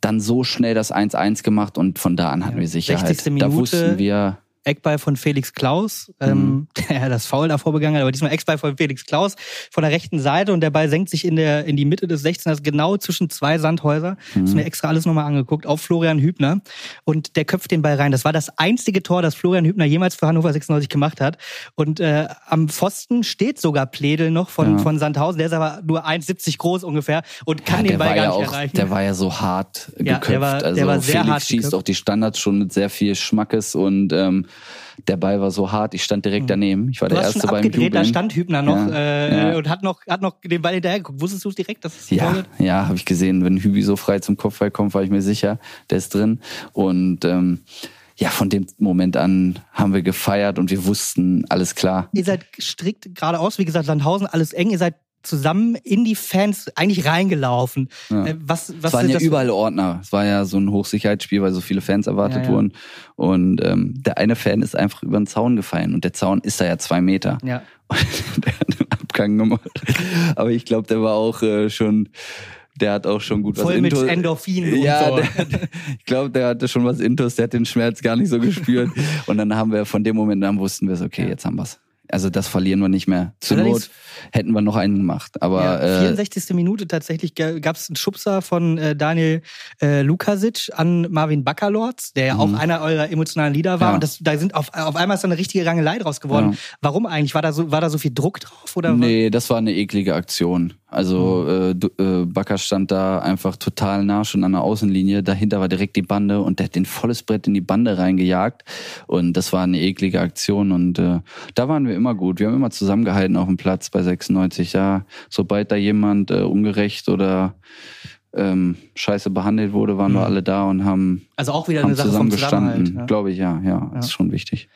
dann so schnell das 1-1 gemacht und von da an hatten Ja. wir Sicherheit. 60. Da Minute. wussten wir, Eckball von Felix Klaus, ähm, der das Foul davor begangen hat, aber diesmal Eckball von Felix Klaus von der rechten Seite und der Ball senkt sich in der in die Mitte des 16ers genau zwischen zwei Sandhäuser. Mhm. Ist mir extra alles nochmal angeguckt auf Florian Hübner und der köpft den Ball rein. Das war das einzige Tor, das Florian Hübner jemals für Hannover 96 gemacht hat und äh, am Pfosten steht sogar Pledel noch von Ja. von Sandhausen, der ist aber nur 1,70 groß ungefähr und kann ja, den der Ball gar ja nicht auch, erreichen. der war ja so hart Ja, der geköpft. war- der also war sehr Felix hart schießt geköpft. auch die Standards schon mit sehr viel Schmackes und ähm, der Ball war so hart, ich stand direkt daneben. Ich war Mhm. du der Erste beim abgedreht, da Jubeln. stand Hübner noch Ja, äh, ja. und hat noch hat noch den Ball hinterher geguckt. Wusstest du es direkt, dass es Ja, ja, habe ich gesehen. Wenn Hübi so frei zum Kopfball kommt, war ich mir sicher, der ist drin. Und ähm, ja, von dem Moment an haben wir gefeiert und wir wussten, alles klar. Ihr seid strikt geradeaus, wie gesagt, Sandhausen, alles eng. Ihr seid zusammen in die Fans eigentlich reingelaufen. Ja. Äh, Was, was Es waren ja das? überall Ordner. Es war ja so ein Hochsicherheitsspiel, weil so viele Fans erwartet Ja, ja. wurden. Und ähm, der eine Fan ist einfach über den Zaun gefallen und der Zaun ist da ja zwei Meter. Ja. Und der hat einen Abgang gemacht. Aber ich glaube, der war auch äh, schon, der hat auch schon gut was Voll mit Intus- Endorphinen und Ja, so. der, ich glaube, der hatte schon was Intus, der hat den Schmerz gar nicht so gespürt. Und dann haben wir von dem Moment an wussten wir es, okay, Ja. jetzt haben wir's. Also das verlieren wir nicht mehr. Zur Allerdings- Not hätten wir noch einen gemacht. Aber ja, äh, 64. Minute tatsächlich gab es einen Schubser von äh, Daniel äh, Lukasic an Marvin Baccalords, der ja auch einer eurer emotionalen Lieder war. Mhm. Ja. Und das, da sind auf, auf einmal ist da eine richtige Rangelei draus geworden. Ja. Warum eigentlich? War da so, war da so viel Druck drauf? Oder Nee, das war eine eklige Aktion. Also Mhm. äh, äh, Bakker stand da einfach total nah schon an der Außenlinie. Dahinter war direkt die Bande und der hat den volles Brett in die Bande reingejagt. Und das war eine eklige Aktion. Und äh, da waren wir immer gut. Wir haben immer zusammengehalten auf dem Platz bei 96. Ja, sobald da jemand äh, ungerecht oder ähm, scheiße behandelt wurde, waren Mhm. wir alle da und haben, Also auch wieder haben eine Sache vom zusammengestanden. Zusammenhalt. Ja. Glaube ich, ja, ja, Ja. ist schon wichtig.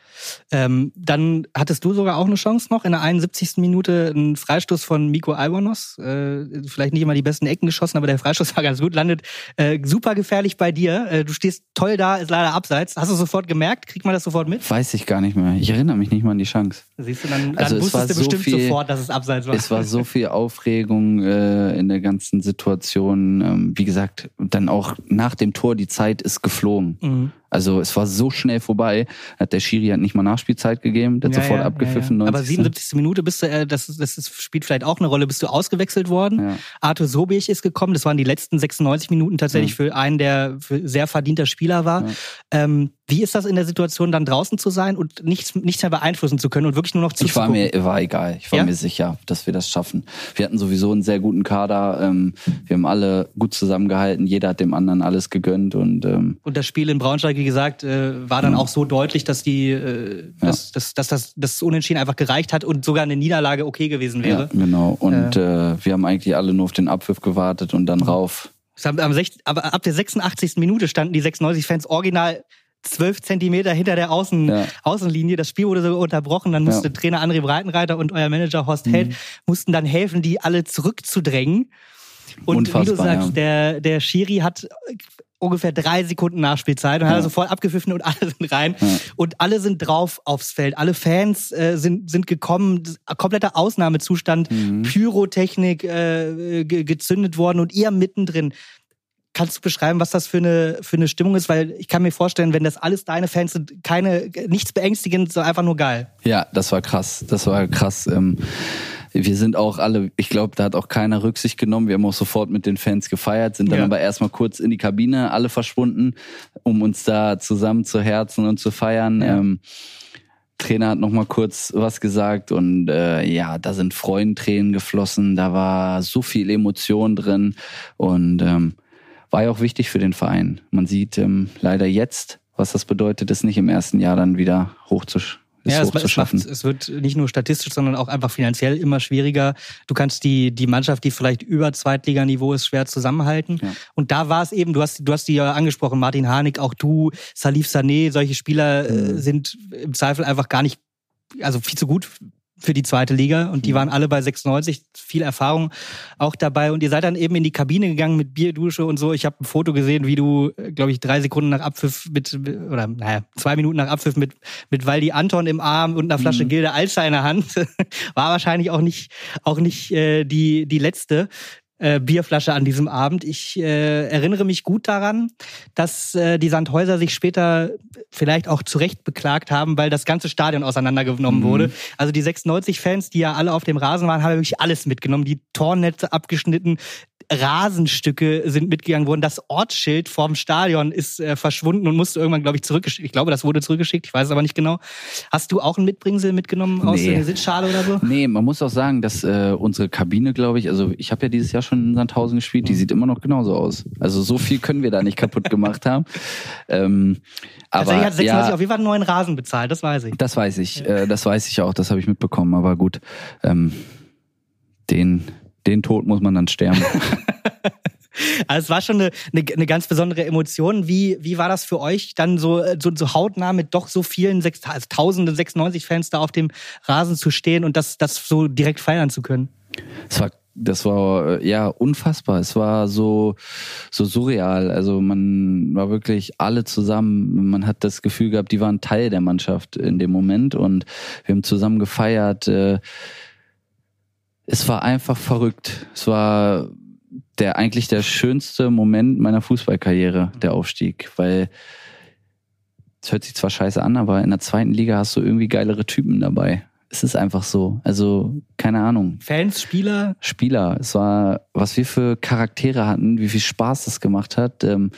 Ähm, dann hattest du sogar auch eine Chance noch in der 71. Minute einen Freistoß von Miko Albonos. Äh, vielleicht nicht immer die besten Ecken geschossen, aber der Freistoß war ganz gut. Landet äh, super gefährlich bei dir. Äh, du stehst toll da, ist leider abseits. Hast du sofort gemerkt? Kriegt man das sofort mit? Weiß ich gar nicht mehr. Ich erinnere mich nicht mal an die Chance. Siehst du, dann, dann Also wusstest du so bestimmt viel- sofort, dass es abseits war. Es war so viel Aufregung äh, in der ganzen Situation. Ähm, wie gesagt, dann auch nach dem Tor, die Zeit ist geflogen. Mhm. Also es war so schnell vorbei. Hat der Schiri hat nicht mal Nachspielzeit gegeben, der hat Ja, sofort ja, abgepfiffen. Ja. Aber 90. 77. Minute bist du, äh, das, das ist, spielt vielleicht auch eine Rolle, bist du ausgewechselt worden. Arthur Sobich ist gekommen. Das waren die letzten 96 Minuten tatsächlich für einen, der für sehr verdienter Spieler war. Ähm, wie ist das in der Situation, dann draußen zu sein und nichts, nichts mehr beeinflussen zu können und wirklich nur noch Ich war mir war egal. Ich war Ja? mir sicher, dass wir das schaffen. Wir hatten sowieso einen sehr guten Kader. Ähm, wir haben alle gut zusammengehalten. Jeder hat dem anderen alles gegönnt und ähm, Und das Spiel in Braunschweig, wie gesagt, äh, war dann auch so deutlich, dass die, äh, dass, dass, dass das, das Unentschieden einfach gereicht hat und sogar eine Niederlage okay gewesen ja, wäre. genau. Und äh, wir haben eigentlich alle nur auf den Abpfiff gewartet und dann rauf. Haben Am 16, aber ab der 86. Minute standen die 96-Fans original zwölf Zentimeter hinter der Außen, Ja. Außenlinie. Das Spiel wurde sogar unterbrochen. Dann musste Ja. Trainer André Breitenreiter und euer Manager Horst Held mussten dann helfen, die alle zurückzudrängen. Und wie du Unfassbar, sagst, ja. der, der Schiri hat ungefähr drei Sekunden Nachspielzeit und hat Ja. er sofort abgepfiffen und alle sind rein. Ja. Und alle sind drauf aufs Feld. Alle Fans äh, sind, sind gekommen. Kompletter Ausnahmezustand. Mhm. Pyrotechnik äh, ge gezündet worden und ihr mittendrin. Kannst du beschreiben, was das für eine, für eine Stimmung ist? Weil ich kann mir vorstellen, wenn das alles deine Fans sind, keine, nichts beängstigend, sondern einfach nur geil. Ja, das war krass. Das war krass. Ähm, wir sind auch alle, ich glaube, da hat auch keiner Rücksicht genommen. Wir haben auch sofort mit den Fans gefeiert, sind dann Ja. aber erstmal kurz in die Kabine, alle verschwunden, um uns da zusammen zu herzen und zu feiern. Ja. Ähm, Trainer hat noch mal kurz was gesagt und äh, ja, da sind Freudentränen geflossen, da war so viel Emotion drin und ähm, war ja auch wichtig für den Verein. Man sieht ähm, leider jetzt, was das bedeutet, es nicht im ersten Jahr dann wieder hochzusch es Ja, es, es, macht, hochzuschaffen. es wird nicht nur statistisch, sondern auch einfach finanziell immer schwieriger. Du kannst die, die Mannschaft, die vielleicht über Zweitliganiveau ist, schwer zusammenhalten. Ja. Und da war es eben, du hast, du hast die ja angesprochen, Martin Harnik, auch du, Salif Sané, solche Spieler äh, Mhm. sind im Zweifel einfach gar nicht, also viel zu gut für die zweite Liga und die mhm. waren alle bei 96, viel Erfahrung auch dabei und ihr seid dann eben in die Kabine gegangen mit Bierdusche und so. Ich habe ein Foto gesehen, wie du, äh, glaube ich, drei Sekunden nach Abpfiff mit oder naja zwei Minuten nach Abpfiff mit mit Waldi Anton im Arm und einer Flasche mhm. Gilde Alster in der Hand war wahrscheinlich auch nicht auch nicht äh, die die letzte äh, Bierflasche an diesem Abend. Ich äh, erinnere mich gut daran, dass äh, die Sandhäuser sich später vielleicht auch zu Recht beklagt haben, weil das ganze Stadion auseinandergenommen mhm. wurde. Also die 96-Fans, die ja alle auf dem Rasen waren, haben wirklich alles mitgenommen. Die Tornetze abgeschnitten, Rasenstücke sind mitgegangen worden. Das Ortsschild vorm Stadion ist äh, verschwunden und musste irgendwann, glaube ich, zurückgeschickt. Ich glaube, das wurde zurückgeschickt. Ich weiß es aber nicht genau. Hast du auch ein Mitbringsel mitgenommen aus nee. der Sitzschale oder so? Nee, man muss auch sagen, dass äh, unsere Kabine, glaube ich, also ich habe ja dieses Jahr schon in Sandhausen gespielt, die mhm. sieht immer noch genauso aus. Also so viel können wir da nicht kaputt gemacht haben. Ähm, aber also hat 96 ja, auf jeden Fall einen neuen Rasen bezahlt, das weiß ich. Das weiß ich, äh, das weiß ich auch, das habe ich mitbekommen. Aber gut, ähm, den den Tod muss man dann sterben. Also es war schon eine, eine, eine, ganz besondere Emotion. Wie, wie war das für euch, dann so, so, so hautnah mit doch so vielen, sechs, also tausenden 96 Fans da auf dem Rasen zu stehen und das, das so direkt feiern zu können? Es war das war ja unfassbar. Es war so so surreal. Also man war wirklich alle zusammen. Man hat das Gefühl gehabt, die waren Teil der Mannschaft in dem Moment und wir haben zusammen gefeiert. Äh, es war einfach verrückt. Es war der eigentlich der schönste Moment meiner Fußballkarriere, der Aufstieg, weil es hört sich zwar scheiße an, aber in der zweiten Liga hast du irgendwie geilere Typen dabei. Es ist einfach so. Also, keine Ahnung. Fans, Spieler? Spieler. Es war, was wir für Charaktere hatten, wie viel Spaß das gemacht hat, ähm,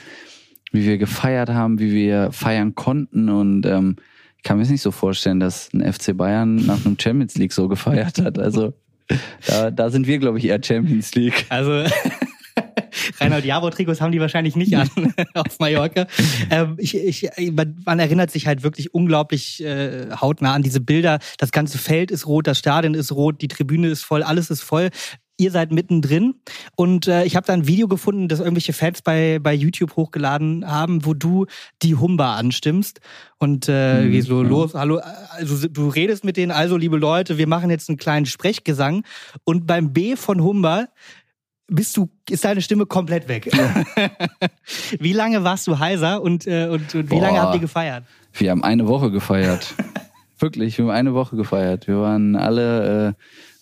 wie wir gefeiert haben, wie wir feiern konnten und ähm, ich kann mir nicht so vorstellen, dass ein FC Bayern nach einem Champions League so gefeiert hat. Also da, da sind wir, glaube ich, eher Champions League. Also Reinhold Jabo-Trikots haben die wahrscheinlich nicht an auf Mallorca. Ähm, ich, ich, man erinnert sich halt wirklich unglaublich äh, hautnah an diese Bilder. Das ganze Feld ist rot, das Stadion ist rot, die Tribüne ist voll, alles ist voll ihr seid mittendrin und äh, ich habe da ein Video gefunden, das irgendwelche Fans bei, bei YouTube hochgeladen haben, wo du die Humba anstimmst und äh, mhm, so los, hallo, also du redest mit denen, also liebe Leute, wir machen jetzt einen kleinen Sprechgesang und beim B von Humba bist du, ist deine Stimme komplett weg. wie lange warst du heiser und, äh, und, und wie Boah, lange habt ihr gefeiert? Wir haben eine Woche gefeiert. Wirklich, wir haben eine Woche gefeiert. Wir waren alle äh,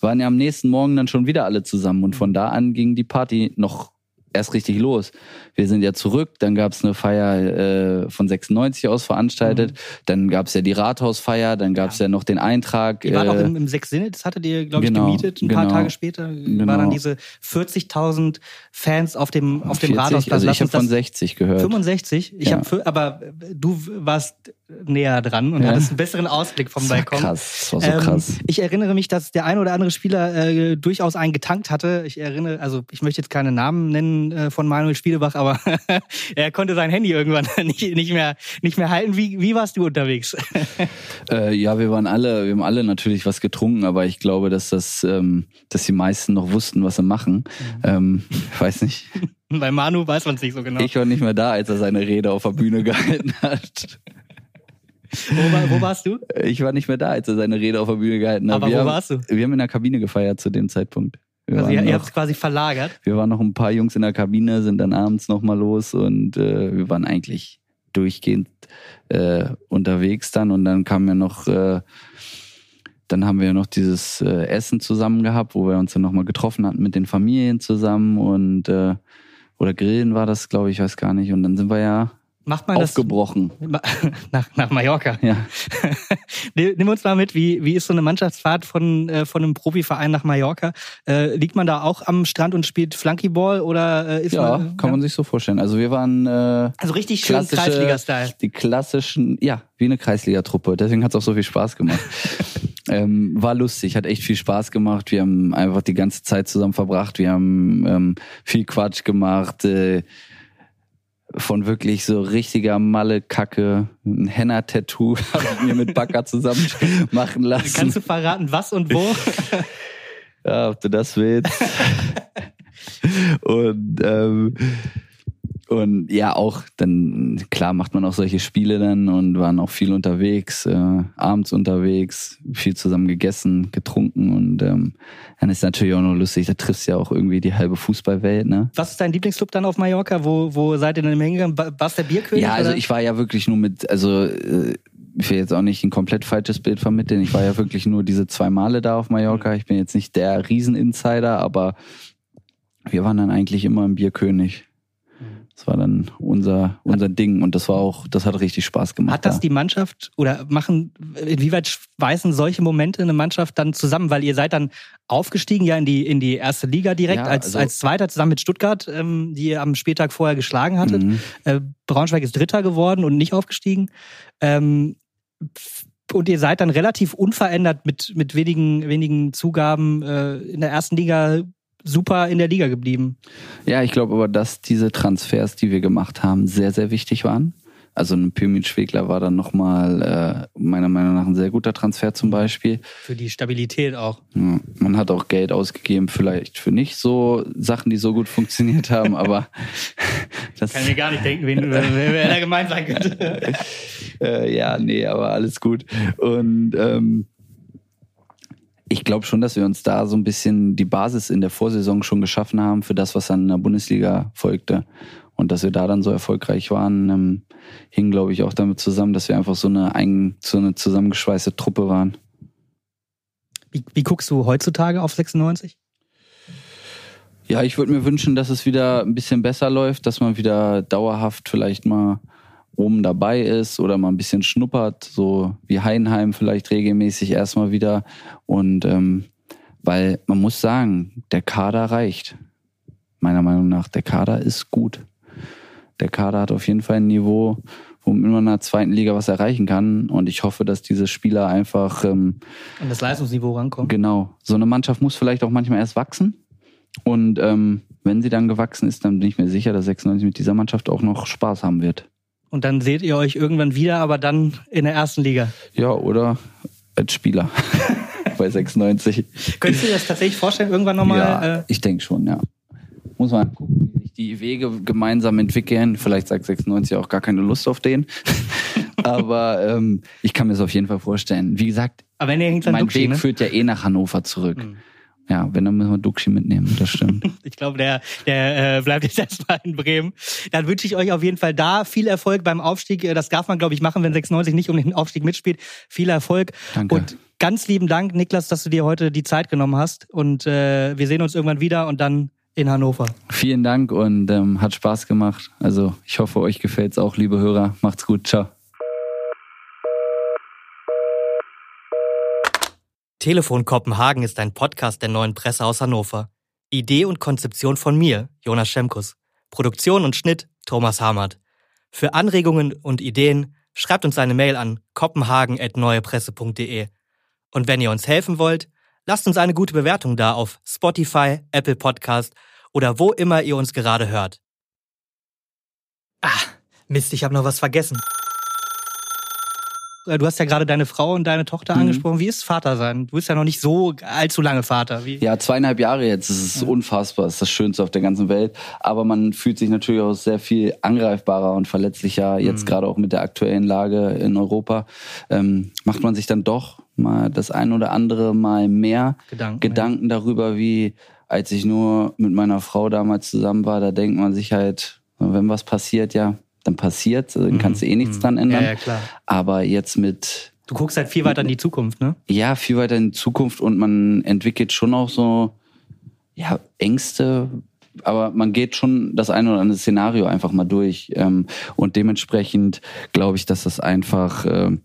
waren ja am nächsten Morgen dann schon wieder alle zusammen und von da an ging die Party noch erst richtig los. Wir sind ja zurück, dann gab es eine Feier äh, von 96 aus veranstaltet, mhm. dann gab es ja die Rathausfeier, dann gab es ja. ja. noch den Eintrag. Die war äh, im, im Sechs Sinne, das hattet ihr, glaube ich, genau, gemietet ein genau, paar Tage später. Genau. War dann diese 40.000 Fans auf dem, auf dem 40, Rathausplatz. Also ich habe von 60 gehört. 65? Ich ja. habe, aber du warst näher dran und ja. hattest einen besseren Ausblick vom das Balkon. Krass, das war so ähm, krass. Ich erinnere mich, dass der ein oder andere Spieler äh, durchaus einen getankt hatte. Ich erinnere, also ich möchte jetzt keine Namen nennen äh, von Manuel Spielbach, aber er konnte sein Handy irgendwann nicht, nicht mehr nicht mehr halten. Wie, wie warst du unterwegs? äh, ja, wir waren alle, wir haben alle natürlich was getrunken, aber ich glaube, dass das, ähm, dass die meisten noch wussten, was sie machen. Mhm. Ähm, ich weiß nicht. Bei Manu weiß man es nicht so genau. Ich war nicht mehr da, als er seine Rede auf der Bühne gehalten hat. Wo, war, wo, warst du? Ich war nicht mehr da, als er seine Rede auf der Bühne gehalten hat. Aber wir wo haben, warst du? Wir haben in der Kabine gefeiert zu dem Zeitpunkt. Wir also ihr, ihr habt es quasi verlagert? Wir waren noch ein paar Jungs in der Kabine, sind dann abends nochmal los und äh, wir waren eigentlich durchgehend äh, unterwegs dann und dann kam ja noch, äh, dann haben wir ja noch dieses äh, Essen zusammen gehabt, wo wir uns dann nochmal getroffen hatten mit den Familien zusammen und äh, oder Grillen war das, glaube ich, weiß gar nicht. Und dann sind wir ja Macht man aufgebrochen. das nach, nach Mallorca. Ja. Nimm uns mal mit, wie, wie ist so eine Mannschaftsfahrt von, äh, von einem Profiverein nach Mallorca? Äh, liegt man da auch am Strand und spielt Flunkyball oder äh, ist ja, man, kann ja? man sich so vorstellen. Also wir waren äh, also richtig schön Kreisliga-Style. Die klassischen, ja, wie eine Kreisliga-Truppe. Deswegen hat es auch so viel Spaß gemacht. ähm, war lustig, hat echt viel Spaß gemacht. Wir haben einfach die ganze Zeit zusammen verbracht. Wir haben ähm, viel Quatsch gemacht. Äh, von wirklich so richtiger Malle-Kacke, ein Henna-Tattoo habe ich mir mit Backer zusammen machen lassen. Kannst du verraten, was und wo? ja, ob du das willst. und ähm, Und ja, auch dann, klar, macht man auch solche Spiele dann und waren auch viel unterwegs, äh, abends unterwegs, viel zusammen gegessen, getrunken und ähm, dann ist natürlich auch noch lustig, da triffst du ja auch irgendwie die halbe Fußballwelt, ne? Was ist dein Lieblingsclub dann auf Mallorca? Wo, wo seid ihr denn hingegangen? Warst der Bierkönig? Ja, also oder? ich war ja wirklich nur mit, also äh, ich will jetzt auch nicht ein komplett falsches Bild vermitteln. Ich war ja wirklich nur diese zwei Male da auf Mallorca. Ich bin jetzt nicht der Rieseninsider, aber wir waren dann eigentlich immer im Bierkönig. Das war dann unser, unser Ding und das war auch, das hat richtig Spaß gemacht. Hat das da. die Mannschaft oder machen, inwieweit schweißen solche Momente eine Mannschaft dann zusammen? Weil ihr seid dann aufgestiegen ja in die, in die erste Liga direkt Ja, als, also- als Zweiter zusammen mit Stuttgart, ähm, die ihr am Spieltag vorher geschlagen hattet. Mhm. Äh, Braunschweig ist Dritter geworden und nicht aufgestiegen. Ähm, und ihr seid dann relativ unverändert mit, mit wenigen, wenigen Zugaben äh, in der ersten Liga super in der Liga geblieben. Ja, ich glaube aber, dass diese Transfers, die wir gemacht haben, sehr, sehr wichtig waren. Also ein Pyramid Schwegler war dann nochmal äh, meiner Meinung nach ein sehr guter Transfer zum Beispiel. Für die Stabilität auch. Ja, man hat auch Geld ausgegeben, vielleicht für nicht so Sachen, die so gut funktioniert haben, aber das, Kann mir gar nicht denken, wen, wer, wer da gemeint sein könnte. äh, ja, nee, aber alles gut. Und ähm, ich glaube schon, dass wir uns da so ein bisschen die Basis in der Vorsaison schon geschaffen haben für das, was dann in der Bundesliga folgte. Und dass wir da dann so erfolgreich waren, ähm, hing, glaube ich, auch damit zusammen, dass wir einfach so eine, eigen, so eine zusammengeschweißte Truppe waren. Wie, wie guckst du heutzutage auf 96? Ja, ich würde mir wünschen, dass es wieder ein bisschen besser läuft, dass man wieder dauerhaft vielleicht mal oben dabei ist oder mal ein bisschen schnuppert, so wie Heidenheim vielleicht regelmäßig erstmal wieder. Und ähm, weil man muss sagen, der Kader reicht. Meiner Meinung nach, der Kader ist gut. Der Kader hat auf jeden Fall ein Niveau, womit man in der zweiten Liga was erreichen kann. Und ich hoffe, dass diese Spieler einfach ähm, An das Leistungsniveau rankommen? Genau. So eine Mannschaft muss vielleicht auch manchmal erst wachsen. Und ähm, wenn sie dann gewachsen ist, dann bin ich mir sicher, dass 96 mit dieser Mannschaft auch noch Spaß haben wird. Und dann seht ihr euch irgendwann wieder, aber dann in der ersten Liga. Ja, oder als Spieler bei 96. Könntest du dir das tatsächlich vorstellen, irgendwann nochmal? ja, Äh, ich denke schon, ja. Muss man gucken, wie sich die Wege gemeinsam entwickeln. Vielleicht sagt 96 auch gar keine Lust auf den. Aber ähm, ich kann mir das auf jeden Fall vorstellen. Wie gesagt, aber wenn ihr hängt mein Weg ne? führt ja eh nach Hannover zurück. Mhm. Ja, wenn, dann müssen wir Duxi mitnehmen, das stimmt. Ich glaube, der, der äh, bleibt jetzt erstmal in Bremen. Dann wünsche ich euch auf jeden Fall da viel Erfolg beim Aufstieg. Äh, Das darf man, glaube ich, machen, wenn 96 nicht um den Aufstieg mitspielt. Viel Erfolg. Danke. Und ganz lieben Dank, Niklas, dass du dir heute die Zeit genommen hast. Und äh, wir sehen uns irgendwann wieder und dann in Hannover. Vielen Dank und ähm, hat Spaß gemacht. Also ich hoffe, euch gefällt's auch, liebe Hörer. Macht's gut. Ciao. Telefon Kopenhagen ist ein Podcast der neuen Presse aus Hannover. Idee und Konzeption von mir, Jonas Schemkus. Produktion und Schnitt, Thomas Hamert. Für Anregungen und Ideen schreibt uns eine Mail an kopenhagen.neuepresse.de. Und wenn ihr uns helfen wollt, lasst uns eine gute Bewertung da auf Spotify, Apple Podcast oder wo immer ihr uns gerade hört. Ah, Mist, ich habe noch was vergessen. Äh, Du hast ja gerade deine Frau und deine Tochter Mhm. angesprochen. Wie ist Vater sein? Du bist ja noch nicht so allzu lange Vater. Wie? Ja, zweieinhalb Jahre jetzt. Das ist unfassbar. Das ist das Schönste auf der ganzen Welt. Aber man fühlt sich natürlich auch sehr viel angreifbarer und verletzlicher. Jetzt Mhm. gerade auch mit der aktuellen Lage in Europa. Ähm, macht man sich dann doch mal das ein oder andere Mal mehr Gedanken. Gedanken darüber, wie als ich nur mit meiner Frau damals zusammen war. Da denkt man sich halt, wenn was passiert, ja, dann passiert. Dann kannst du eh nichts dran ändern. Mhm. Ja, ja, klar. Aber jetzt mit Du guckst halt viel weiter in die Zukunft, ne? ja, viel weiter in die Zukunft und man entwickelt schon auch so, ja, Ängste, aber man geht schon das eine oder andere Szenario einfach mal durch. Ähm, und dementsprechend glaube ich, dass das einfach ähm,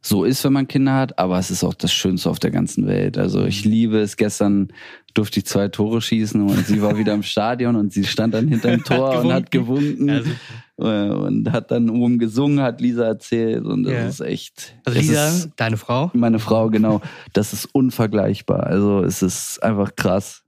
so ist, wenn man Kinder hat, aber es ist auch das Schönste auf der ganzen Welt. Also ich liebe es. Gestern durfte ich zwei Tore schießen und sie war wieder im Stadion und sie stand dann hinterm Tor und hat gewunken äh, und hat dann oben gesungen, hat Lisa erzählt und das Ja. ist echt. Also Lisa, ist, deine Frau. meine Frau, genau. Das ist unvergleichbar. Also es ist einfach krass.